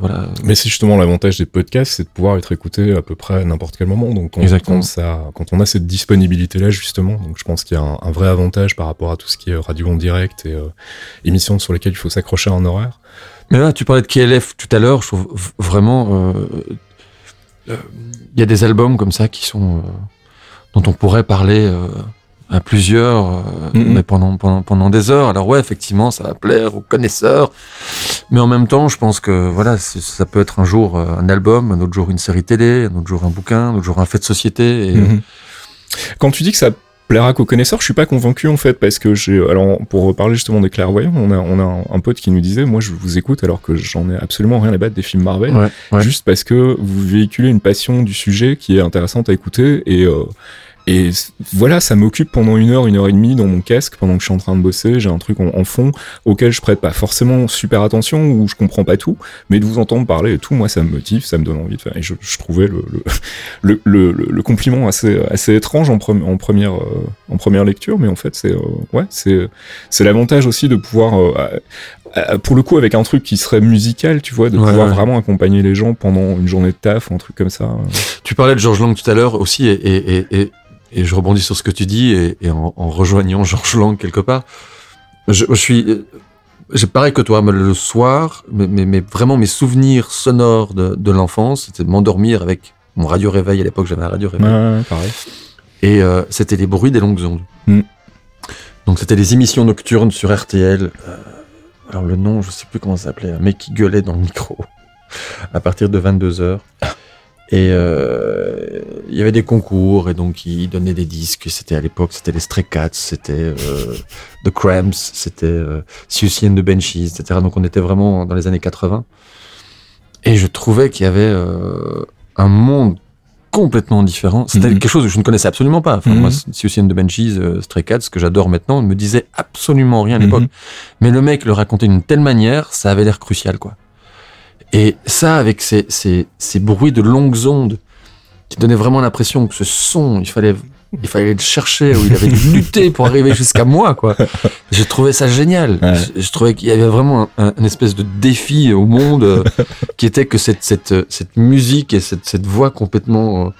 voilà. Mais c'est justement l'avantage des podcasts, c'est de pouvoir être écouté à peu près à n'importe quel moment. Donc quand, Exactement. quand ça, quand on a cette disponibilité-là justement, donc je pense qu'il y a un, un vrai avantage par rapport à tout ce qui est radio en direct et euh, émissions sur lesquelles il faut s'accrocher à un horaire. Mais là, tu parlais de KLF tout à l'heure, je trouve vraiment, euh, euh, il y a des albums comme ça qui sont, euh, dont on pourrait parler euh, à plusieurs, euh, Mhm. mais pendant, pendant, pendant des heures. Alors ouais, effectivement, ça va plaire aux connaisseurs, mais en même temps, je pense que voilà, ça peut être un jour euh, un album, un autre jour une série télé, un autre jour un bouquin, un autre jour un fait de société. Et, Mhm. Quand tu dis que ça plaira qu'aux connaisseurs, je suis pas convaincu en fait parce que j'ai alors pour reparler justement des clairvoyants, on a on a un, un pote qui nous disait moi je vous écoute alors que j'en ai absolument rien à battre des films Marvel Ouais, ouais. juste parce que vous véhiculez une passion du sujet qui est intéressante à écouter et euh, et voilà, ça m'occupe pendant une heure, une heure et demie dans mon casque pendant que je suis en train de bosser. J'ai un truc en, fond auquel je prête pas forcément super attention ou je comprends pas tout, mais de vous entendre parler et tout, moi ça me motive, ça me donne envie de faire. Et je, trouvais le, le, le, le, le- compliment assez, assez étrange en, pre- en, première, euh, en première lecture, mais en fait c'est euh, ouais, c'est l'avantage aussi de pouvoir euh, pour le coup avec un truc qui serait musical, tu vois, de Ouais, pouvoir ouais. vraiment accompagner les gens pendant une journée de taf ou un truc comme ça. Tu parlais de Georges Lang tout à l'heure aussi, et, et, et, et, et je rebondis sur ce que tu dis, et, en, en rejoignant Georges Lang quelque part. Je, je suis, j'ai pareil que toi, mais le soir, mais, mais, mais vraiment mes souvenirs sonores de, de l'enfance, c'était m'endormir avec mon radio réveil. À l'époque, j'avais un radio réveil. Ouais, pareil. Et euh, c'était les bruits des longues ondes. Mm. Donc c'était les émissions nocturnes sur RTL. Euh, alors le nom, je sais plus comment ça s'appelait, un mec qui gueulait dans le micro à partir de 22h. Et euh, il y avait des concours et donc ils donnaient des disques. C'était à l'époque, c'était les Stray Cats, c'était euh, The Cramps, c'était euh, Siouxsie and the Benchies, etc. Donc on était vraiment dans les années 80. Et je trouvais qu'il y avait euh, un monde complètement différent. C'était Mhm. quelque chose que je ne connaissais absolument pas. Enfin, Mhm. moi, Siouxsie and the Benchies, euh, Stray Cats, ce que j'adore maintenant, ne me disait absolument rien à l'époque. Mhm. Mais le mec le racontait d'une telle manière, ça avait l'air crucial, quoi. Et ça, avec ces, ces, ces bruits de longues ondes, qui donnaient vraiment l'impression que ce son, il fallait, il fallait le chercher, ou il avait dû lutter pour arriver jusqu'à moi, quoi. J'ai trouvé ça génial. Ouais. Je, je trouvais qu'il y avait vraiment un, espèce de défi au monde, euh, qui était que cette, cette, cette musique et cette, cette voix complètement euh,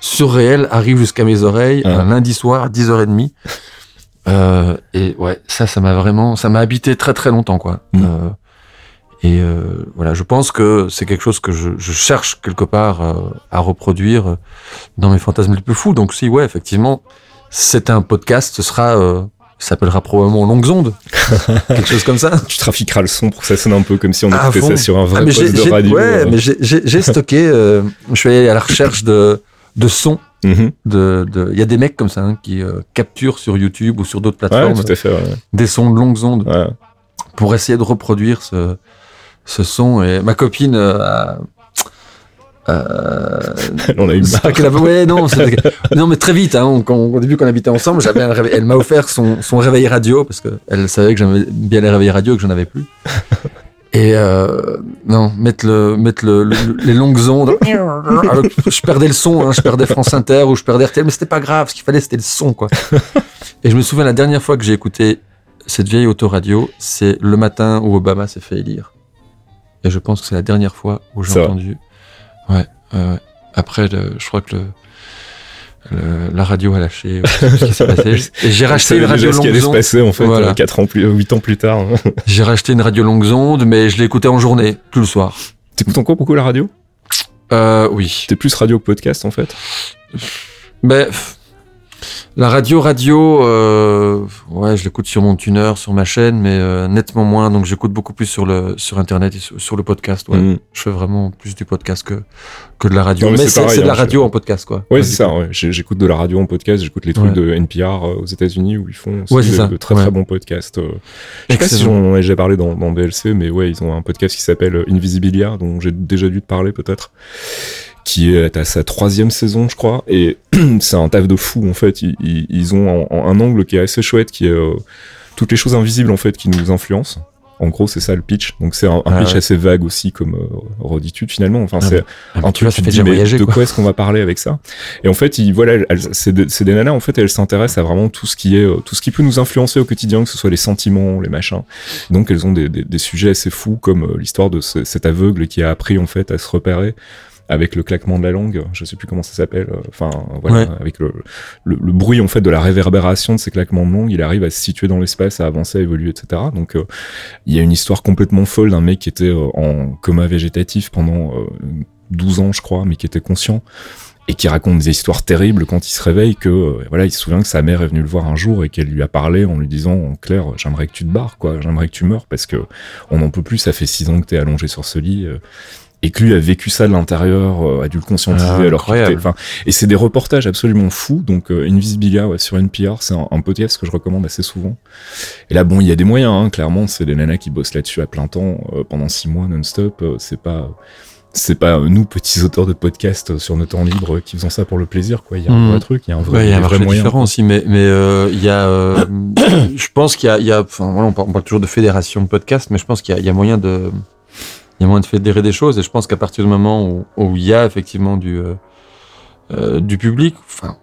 surréelle arrive jusqu'à mes oreilles Ouais. un lundi soir à 10h30. Euh, et ouais, ça, ça m'a vraiment, ça m'a habité très très longtemps, quoi. Mm. Et euh, voilà, je pense que c'est quelque chose que je, je cherche quelque part euh, à reproduire euh, dans mes fantasmes les plus fous. Donc si, ouais, effectivement, c'est un podcast, ce sera, euh, ça s'appellera probablement Longues Ondes, quelque chose comme ça. Tu trafiqueras le son pour que ça sonne un peu comme si on écoutait ça sur un vrai Ah, poste de radio. Ouais, euh. mais j'ai- stocké. je suis allé à la recherche de de sons. Mhm. De, de- il y a des mecs comme ça hein, qui capturent sur YouTube ou sur d'autres Ouais, plateformes tout à fait. ouais. des sons de longues ondes Ouais. pour essayer de reproduire ce, ce son. Et ma copine euh, a. euh, On a eu c'est marre. pas qu'elle avait- ouais, non, non, mais très vite, hein, on- quand- au début qu'on habitait ensemble, j'avais un réveil- elle m'a offert son, son réveil radio parce que elle savait que j'aimais bien les réveils radio et que j'en avais plus. Et euh, non, mettre le, mettre le, le- le- les longues ondes. Alors, je perdais le son, hein, je perdais France Inter ou je perdais RTL, mais c'était pas grave. Ce qu'il fallait, c'était le son, quoi. Et je me souviens la dernière fois que j'ai écouté cette vieille autoradio, c'est le matin où Obama s'est fait élire. Et je pense que c'est la dernière fois où j'ai entendu. Ouais, ouais. Après, le- je crois que le, le- la radio a lâché. ou je sais plus ce qui s'est passé. Et j'ai racheté une radio se ondes. passer en fait Voilà. euh, quatre ans plus, 8 ans plus tard. J'ai racheté une radio longues ondes, mais je l'écoutais en journée, tout le soir. T'écoutes encore beaucoup la radio? Euh, oui. T'es plus radio que podcast en fait? Ben, la radio, radio, euh, ouais, je l'écoute sur mon tuner, sur ma chaîne, mais euh, nettement moins. Donc j'écoute beaucoup plus sur le sur internet et sur, sur le podcast. Ouais. Mhm. Je fais vraiment plus du podcast que que de la radio. Non, mais mais c'est de la hein, je- radio en podcast, quoi. Ouais, c'est ça. ouais. J'écoute de la radio en podcast, j'écoute les trucs Ouais. de NPR euh, aux États-Unis où ils font aussi de, très très bons podcasts. Je sais pas si j'en ai déjà parlé dans, dans DLC, mais ouais, ils ont un podcast qui s'appelle Invisibilia, dont j'ai déjà dû te parler peut-être, qui est à sa troisième saison, je crois, et c'est un taf de fou en fait. Ils, ils- ils ont un, un angle qui est assez chouette, qui est euh, toutes les choses invisibles en fait qui nous influencent. En gros, c'est ça le pitch. Donc c'est un, un Ah pitch ouais. assez vague aussi comme euh, reditude finalement. Enfin, Ah c'est bah, Ah, un tu truc vois, ça fait dis, déjà mais voyager, de quoi. quoi est-ce qu'on va parler avec ça? Et en fait il, voilà c'est c'est des nanas en fait elles s'intéressent à vraiment tout ce qui est euh, tout ce qui peut nous influencer au quotidien que ce soit les sentiments les machins donc elles ont des, des, des sujets assez fous comme euh, l'histoire de ce- cet aveugle qui a appris en fait à se repérer avec le claquement de la langue, je sais plus comment ça s'appelle, euh, enfin voilà, Ouais. avec le, le, le bruit en fait de la réverbération de ces claquements de langue, il arrive à se situer dans l'espace, à avancer, à évoluer, etc. Donc euh, il y a une histoire complètement folle d'un mec qui était euh, en coma végétatif pendant euh, 12 ans, je crois, mais qui était conscient et qui raconte des histoires terribles quand il se réveille que euh, voilà il se souvient que sa mère est venue le voir un jour et qu'elle lui a parlé en lui disant en clair j'aimerais que tu te barres quoi j'aimerais que tu meurs parce que on n'en peut plus ça fait six ans que t'es allongé sur ce lit euh, et que lui a vécu ça de l'intérieur euh, a dû le conscientiser Ah, alors qu'il enfin et c'est des reportages absolument fous. Donc euh, Invisibilia ouais, sur NPR c'est un, un podcast que je recommande assez souvent. Et là bon il y a des moyens hein, clairement. C'est des nanas qui bossent là-dessus à plein temps euh, pendant six mois non-stop. C'est pas c'est pas nous petits auteurs de podcasts sur nos temps libres qui faisons ça pour le plaisir quoi. Il y a un Mhm. vrai truc il y a un vrai, Ouais, il y a un marché moyens, différent aussi, mais mais euh, il y a, euh, je pense qu'il y a, il y a, enfin voilà, on parle, on parle toujours de fédération de podcasts, mais je pense qu'il y a, il y a moyen de, il y a moyen de fédérer des choses, et je pense qu'à partir du moment où, où il y a effectivement du euh, euh, du public, enfin,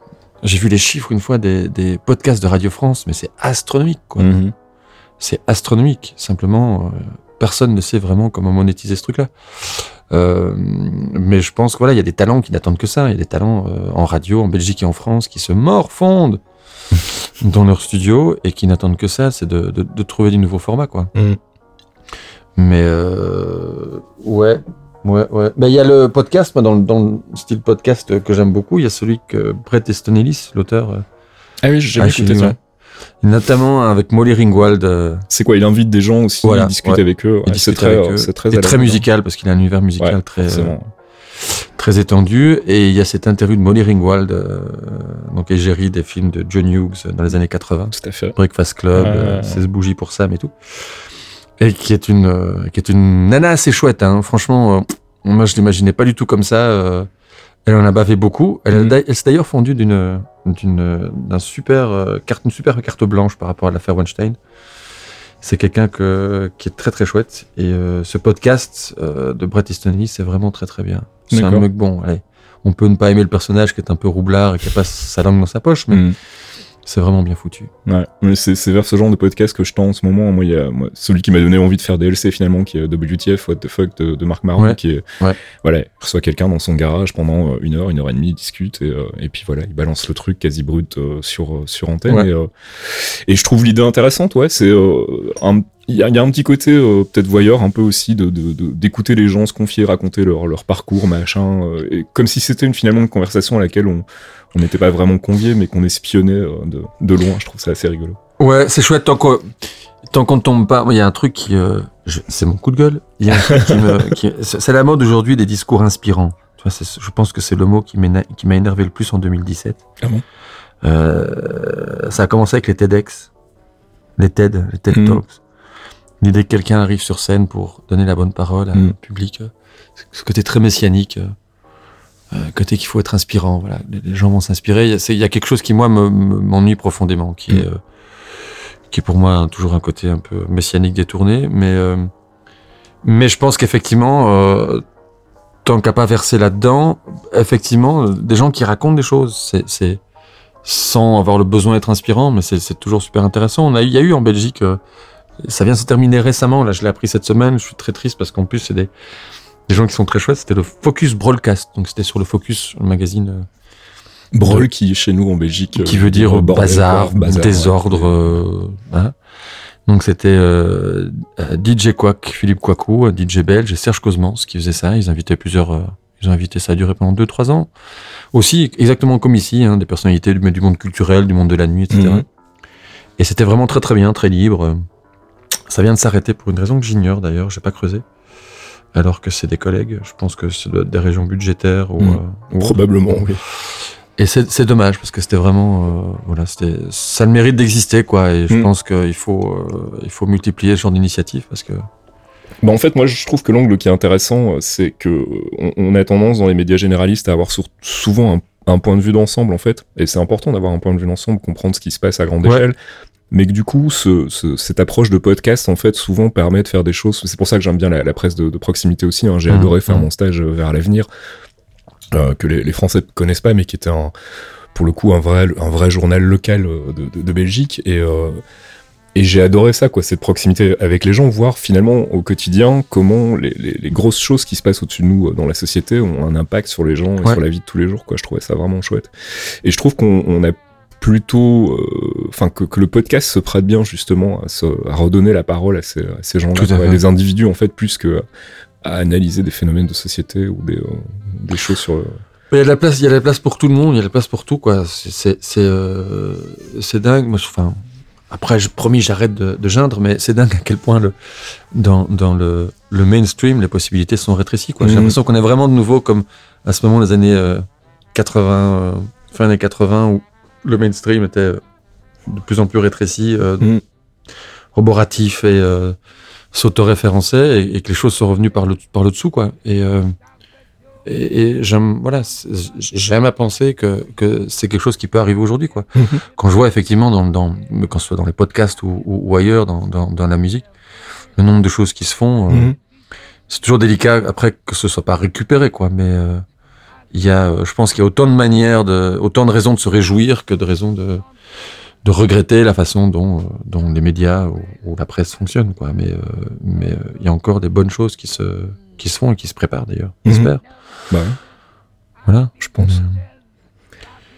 j'ai vu les chiffres une fois des, des podcasts de Radio France, mais c'est astronomique, quoi. Mhm. C'est astronomique. Simplement, euh, personne ne sait vraiment comment monétiser ce truc-là. Euh, mais je pense que voilà, il y a des talents qui n'attendent que ça. Il y a des talents en radio, en Belgique et en France qui se morfondent dans leur studio et qui n'attendent que ça, c'est de, de, de trouver des nouveaux formats, quoi. Mhm. Mais euh, ouais, ouais, ouais. Ben il y a le podcast, moi, dans, le- dans le style podcast que j'aime beaucoup, il y a celui que Brett Easton Ellis, l'auteur, euh, ah oui j'ai a écouté ça ouais. Notamment avec Molly Ringwald. euh, c'est quoi il invite des gens aussi Voilà, il discute ouais. avec eux ouais, il c'est très avec euh, eux. c'est très musical parce qu'il a un univers musical Ouais, très très étendu et il y a cette interview de Molly Ringwald euh, donc égérie des films de John Hughes dans les années 80 tout à fait Breakfast Club Ouais, euh, ouais. 16 bougies pour Sam et tout et qui est une euh, qui est une nana assez chouette hein. franchement euh, moi je l'imaginais pas du tout comme ça euh, elle en a bavé beaucoup elle, elle s'est d'ailleurs fondue d'une d'une d'un super euh, carte une super carte blanche par rapport à l'affaire Weinstein c'est quelqu'un que, qui est très très chouette. Et euh, ce podcast euh, de Brett Easton Ellis, c'est vraiment très très bien. C'est un mec bon. Allez, on peut ne pas aimer le personnage qui est un peu roublard et qui a pas sa langue dans sa poche, mais Mhm. C'est vraiment bien foutu. Ouais, mais c'est vers ce genre de podcast que je tends en ce moment. Moi, il y a moi, celui qui m'a donné envie de faire DLC finalement, qui est WTF, What the fuck de, de Marc Maron, Ouais. qui est, Ouais. voilà, il reçoit quelqu'un dans son garage pendant euh, une heure, une heure et demie, il discute et, euh, et puis voilà, il balance le truc quasi brut euh, sur sur antenne. Ouais. Et, et je trouve l'idée intéressante. Ouais, c'est un il y, a un petit côté euh, peut-être voyeur un peu aussi de d'écouter les gens se confier, raconter leur, leur parcours, machin, euh, et comme si c'était une finalement une conversation à laquelle on on n'était pas vraiment convié, mais qu'on espionnait euh, de, de loin. Je trouve ça assez rigolo. Ouais, c'est chouette tant qu'on tant qu'on tombe pas. Il y a un truc qui c'est mon coup de gueule. Il y a un truc qui me qui, c'est la mode aujourd'hui des discours inspirants. Tu vois, je pense que c'est le mot qui m'a énervé le plus en 2017. Ah bon? Ça a commencé avec les TEDx, les TED, les TED hmm. Talks. L'idée que quelqu'un arrive sur scène pour donner la bonne parole à un mm. public, euh, ce côté très messianique, euh, euh, côté qu'il faut être inspirant, voilà, les, gens vont s'inspirer. Il y, a quelque chose qui moi m'ennuie profondément, qui est mm. qui est pour moi toujours un côté un peu messianique détourné, mais mais je pense qu'effectivement, tant qu'à pas verser là-dedans, effectivement, des gens qui racontent des choses, c'est sans avoir le besoin d'être inspirant, mais c'est toujours super intéressant. On a, il y a eu en Belgique ça vient se terminer récemment, là je l'ai appris cette semaine, je suis très triste parce qu'en plus c'est des, des gens qui sont très chouettes, c'était le Focus Broadcast, donc c'était sur le Focus, le magazine. Euh, Brawl qui chez nous en Belgique. Qui veut dire euh, bazar, désordre. Euh, hein. Donc c'était DJ Quack, Philippe Quacou, DJ belge et Serge Cosmans qui faisait ça. Ils invitaient plusieurs, ils ont invité ça a duré pendant 2-3 ans. Aussi exactement comme ici, hein, des personnalités du, du, monde culturel, du monde de la nuit, etc. Mhm. Et c'était vraiment très très bien, très libre. Ça vient de s'arrêter pour une raison que j'ignore d'ailleurs, j'ai pas creusé. Alors que c'est des collègues, je pense que c'est des régions budgétaires ou, hmm. euh, probablement oui. Et c'est dommage parce que c'était vraiment euh, voilà, c'était ça a le mérite d'exister quoi. Et je hmm. pense qu'il faut euh, il faut multiplier ce genre d'initiative parce que bah en fait, moi, je trouve que l'angle qui est intéressant, c'est que on, a tendance dans les médias généralistes à avoir souvent un, point de vue d'ensemble, en fait. Et c'est important d'avoir un point de vue d'ensemble, comprendre ce qui se passe à grande échelle mais que du coup, ce, cette approche de podcast, en fait, souvent permet de faire des choses. C'est pour ça que j'aime bien la, la, presse de, de proximité aussi. Hein. J'ai mmh, adoré faire mmh. mon stage vers l'avenir, euh, que les, les, Français ne connaissent pas, mais qui était un, pour le coup un vrai, un vrai journal local euh, de, de, de Belgique. Et, euh, et j'ai adoré ça, quoi, cette proximité avec les gens, voir finalement au quotidien comment les, les, les grosses choses qui se passent au-dessus de nous euh, dans la société ont un impact sur les gens et sur la vie de tous les jours. Quoi. Je trouvais ça vraiment chouette. Et je trouve qu'on a plutôt, euh, enfin que, que, le podcast se prête bien justement à, se, à redonner la parole à ces, à ces gens-là, des individus en fait plus que à analyser des phénomènes de société ou des, euh, des choses sur. Il y a de la place, il y a de la place pour tout le monde, il y a de la place pour tout quoi. C'est c'est euh, dingue. Moi, enfin, après, je promis, j'arrête de, de geindre, mais c'est dingue à quel point le dans dans le le mainstream, les possibilités sont rétrécies quoi. J'ai mhm. l'impression qu'on est vraiment de nouveau comme à ce moment les années 80, fin années 80 où le mainstream était de plus en plus rétréci, euh, mm. roboratif et euh, s'autoréférençait et, et, que les choses sont revenues par le, par le dessous, quoi. Et, euh, et, et j'aime, voilà, j'aime à penser que, que c'est quelque chose qui peut arriver aujourd'hui, quoi. Mm-hmm. Quand je vois effectivement dans, dans, quand ce soit dans les podcasts ou, ou, ailleurs dans, dans, dans, la musique, le nombre de choses qui se font, mm-hmm. c'est toujours délicat après que ce soit pas récupéré, quoi. Mais il y a, euh, je pense qu'il y a autant de manières, de, autant de raisons de se réjouir que de raisons de, de regretter la façon dont, euh, dont les médias ou, la presse fonctionnent. Quoi. Mais, euh, mais il y a encore des bonnes choses qui se, qui se font et qui se préparent d'ailleurs, mhm. j'espère. Bah Voilà, je pense.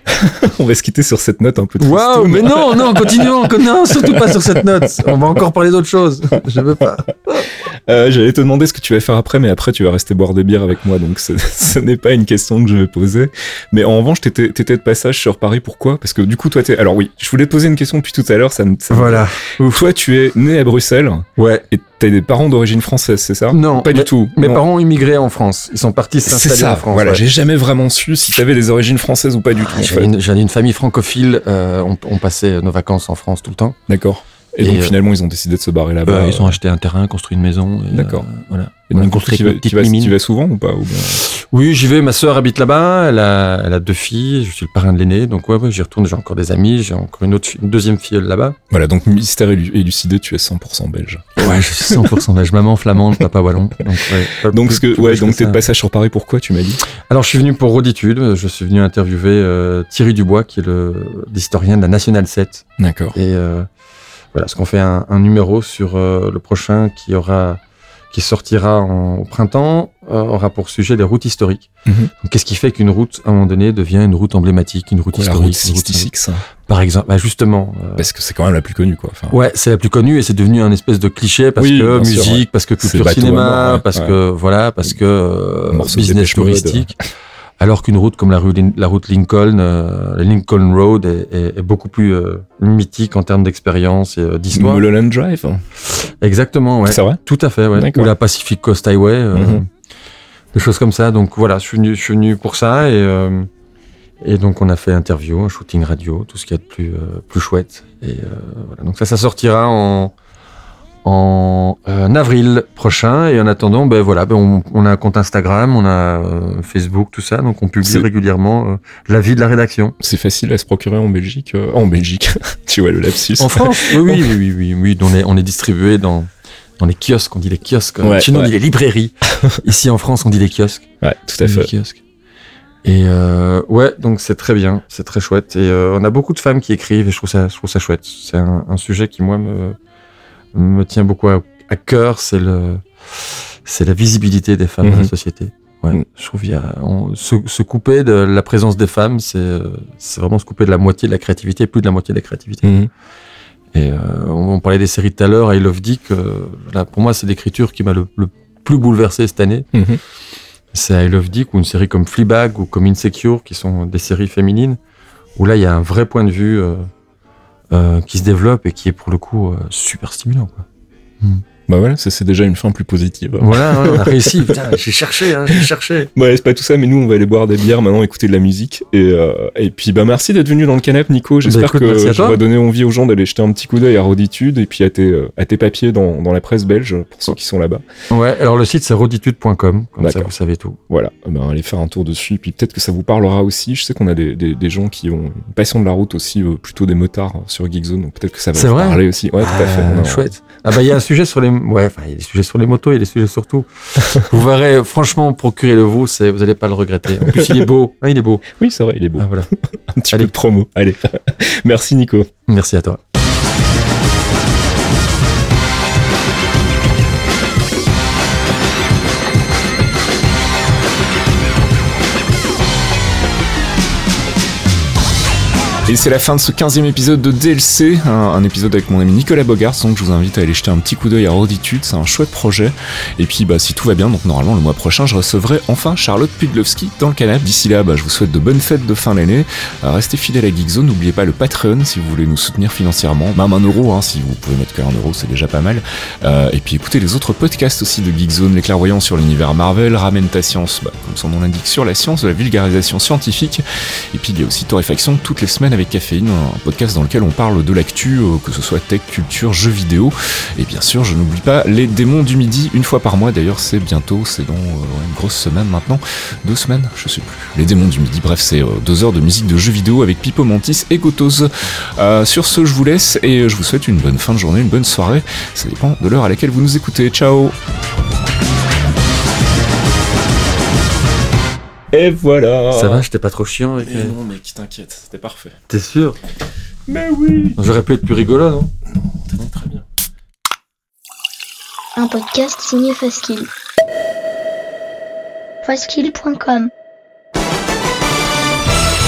on va se quitter sur cette note un peu triste. Waouh, mais non, non, continuons, non, surtout pas sur cette note. On va encore parler d'autre chose. Je veux pas. Euh, J'allais te demander ce que tu vas faire après, mais après tu vas rester boire des bières avec moi, donc ce n'est pas une question que je vais poser. Mais en revanche, t'étais de passage sur Paris, pourquoi? Parce que du coup, toi, t'es. Alors oui, je voulais te poser une question depuis tout à l'heure. Ça, ça, voilà. Toi, tu es né à Bruxelles. Ouais. Et t'as des parents d'origine française, c'est ça? Non, pas du tout. Mes parents ont immigré en France. Ils sont partis s'installer en France. Voilà, j'ai jamais vraiment su si t'avais des origines françaises ou pas du tout. J'avais une, famille francophile. Euh, on, on passait nos vacances en France tout le temps. D'accord. Et, donc euh, finalement, ils ont décidé de se barrer là-bas. Euh, ils ont acheté un terrain, construit une maison. D'accord. Euh, voilà. Et donc, tu, vas, tu, vas, tu vas souvent ou pas ou bien... Oui, j'y vais. Ma sœur habite là-bas. Elle a, elle a deux filles. Je suis le parrain de l'aîné. Donc ouais, ouais j'y retourne. J'ai encore des amis. J'ai encore une autre, une deuxième fille là-bas. Voilà. Donc mystère élucidé, tu es 100% belge. Ouais, je suis 100% belge. Maman flamande, papa wallon. Donc ouais, donc ce que, ouais, donc t'es de passage sur Paris. Pourquoi tu m'as dit? Alors je suis venu pour Roditude. Je suis venu interviewer euh, Thierry Dubois, qui est le l'historien de la Nationale 7. D'accord. Et euh, voilà, ce qu'on fait un, un, numéro sur euh, le prochain qui aura qui sortira en, au printemps euh, aura pour sujet les routes historiques. Donc, Qu'est-ce qui fait qu'une route, à un moment donné, devient une route emblématique, une route Quoi, la historique route une route- 66. hein? Par exemple, bah justement. euh, Parce que c'est quand même la plus connue, quoi. Enfin, Ouais, c'est la plus connue et c'est devenu un espèce de cliché parce Oui, que sûr, musique, ouais. parce que culture cinéma, mort, ouais, parce ouais. que voilà, parce que euh, business touristique. Alors qu'une route comme la, rue Lin- la route Lincoln, euh, Lincoln Road est, est- est beaucoup plus euh, mythique en termes d'expérience et euh, d'histoire. Mulholland Drive. Exactement, ouais. C'est vrai? Tout à fait, ouais. Ou la Pacific Coast Highway, euh, Mhm. des choses comme ça. Donc voilà, je suis venu, je suis venu pour ça et euh, et donc on a fait interview, un shooting radio, tout ce qu'il y a de plus euh, plus chouette. Et euh, voilà. Donc ça, ça sortira en en euh, avril prochain. Et en attendant, ben voilà, ben on, on a un compte Instagram, on a euh, Facebook, tout ça. Donc on publie régulièrement euh, la vie de la rédaction. C'est facile à se procurer en Belgique. euh, en Belgique. tu vois le lapsus. En France, oui, oui, oui, oui, oui, oui. On est, on est distribué dans, dans les kiosques, on dit les kiosques. Ouais, Chez nous, on dit les librairies. Ici, en France, on dit les kiosques. Ouais, tout à Les fait. kiosques. Et euh, ouais, donc c'est très bien, c'est très chouette. Et euh, on a beaucoup de femmes qui écrivent et je trouve ça, je trouve ça chouette. C'est un, un sujet qui, moi, me, me tient beaucoup à, à cœur. C'est le, c'est la visibilité des femmes dans Mhm. la société. Ouais, Mhm. je trouve qu'il y a, on- se, se couper de la présence des femmes, c'est, c'est vraiment se couper de la moitié de la créativité, plus de la moitié de la créativité. Mhm. Et euh, on, on parlait des séries tout à l'heure, I Love Dick. euh, là, pour moi, c'est l'écriture qui m'a le, le plus bouleversé cette année. Mhm. C'est I Love Dick ou une série comme Fleabag ou comme Insecure, qui sont des séries féminines, où là, il y a un vrai point de vue euh, qui se développe et qui est pour le coup euh, super stimulant. Quoi. Bah voilà, ça c'est déjà une fin plus positive. Voilà, on a réussi. Putain, j'ai cherché, hein, j'ai cherché. Ouais, c'est pas tout ça, mais nous on va aller boire des bières maintenant, écouter de la musique. Et, euh, et puis bah merci d'être venu dans le canap, Nico. J'espère écoute, merci que ça va donner envie aux gens d'aller jeter un petit coup d'œil à Roditude et puis à tes, euh, à tes papiers dans, dans la presse belge pour ceux qui sont là-bas. Ouais, alors le site c'est roditude.com, comme ça vous savez tout. Voilà, ben, allez faire un tour dessus. Puis peut-être que ça vous parlera aussi. Je sais qu'on a des, des, des gens qui ont une passion de la route aussi, euh, plutôt des motards sur Geekzone, donc peut-être que ça va vous vrai parler aussi. Ouais, tout à fait. Ah, a- chouette. Ah bah il y a un sujet sur les ouais, enfin il y a des sujets sur les motos, il y a des sujets sur tout. vous verrez franchement procurez-le vous, c'est vous allez pas le regretter. En plus il est beau, Ah, il est beau. Oui, c'est vrai, il est beau. Ah, voilà. un petit allez. peu de promo. Allez, merci Nico. Merci à toi. Et c'est la fin de ce 15e épisode de DLC, un, épisode avec mon ami Nicolas Bogart, donc je vous invite à aller jeter un petit coup d'œil à Roditude, c'est un chouette projet. Et puis bah si tout va bien, donc normalement le mois prochain je recevrai enfin Charlotte Pudlowski dans le canal. D'ici là, bah, je vous souhaite de bonnes fêtes de fin d'année. Euh, restez fidèles à Geekzone, n'oubliez pas le Patreon si vous voulez nous soutenir financièrement, même un euro, hein, si vous pouvez mettre qu'un euro, c'est déjà pas mal. Euh, et puis écoutez les autres podcasts aussi de Geekzone, les clairvoyants sur l'univers Marvel, Ramène ta science, bah, comme son nom l'indique, sur la science, la vulgarisation scientifique. Et puis il y a aussi Torréfaction toutes les semaines avec Caféine, un podcast dans lequel on parle de l'actu, euh, que ce soit tech, culture, jeux vidéo. Et bien sûr, je n'oublie pas les démons du midi, une fois par mois. D'ailleurs, c'est bientôt, c'est dans euh, une grosse semaine maintenant. Deux semaines, je sais plus. Les démons du midi, bref, c'est euh, deux heures de musique de jeux vidéo avec Pipo Mantis et Gotos. Sur ce, je vous laisse et je vous souhaite une bonne fin de journée, une bonne soirée. Ça dépend de l'heure à laquelle vous nous écoutez. Ciao Et voilà Ça va, j'étais pas trop chiant avec les- non, mec, t'inquiète, c'était parfait. T'es sûr? Mais oui J'aurais pu être plus rigolo, non? Dit très bien. Un podcast signé Faskill. Faskill.com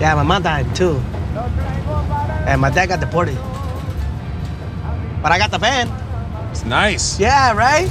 Yeah, my mom died too. And my dad got deported. But I got the van. It's nice. Yeah, right?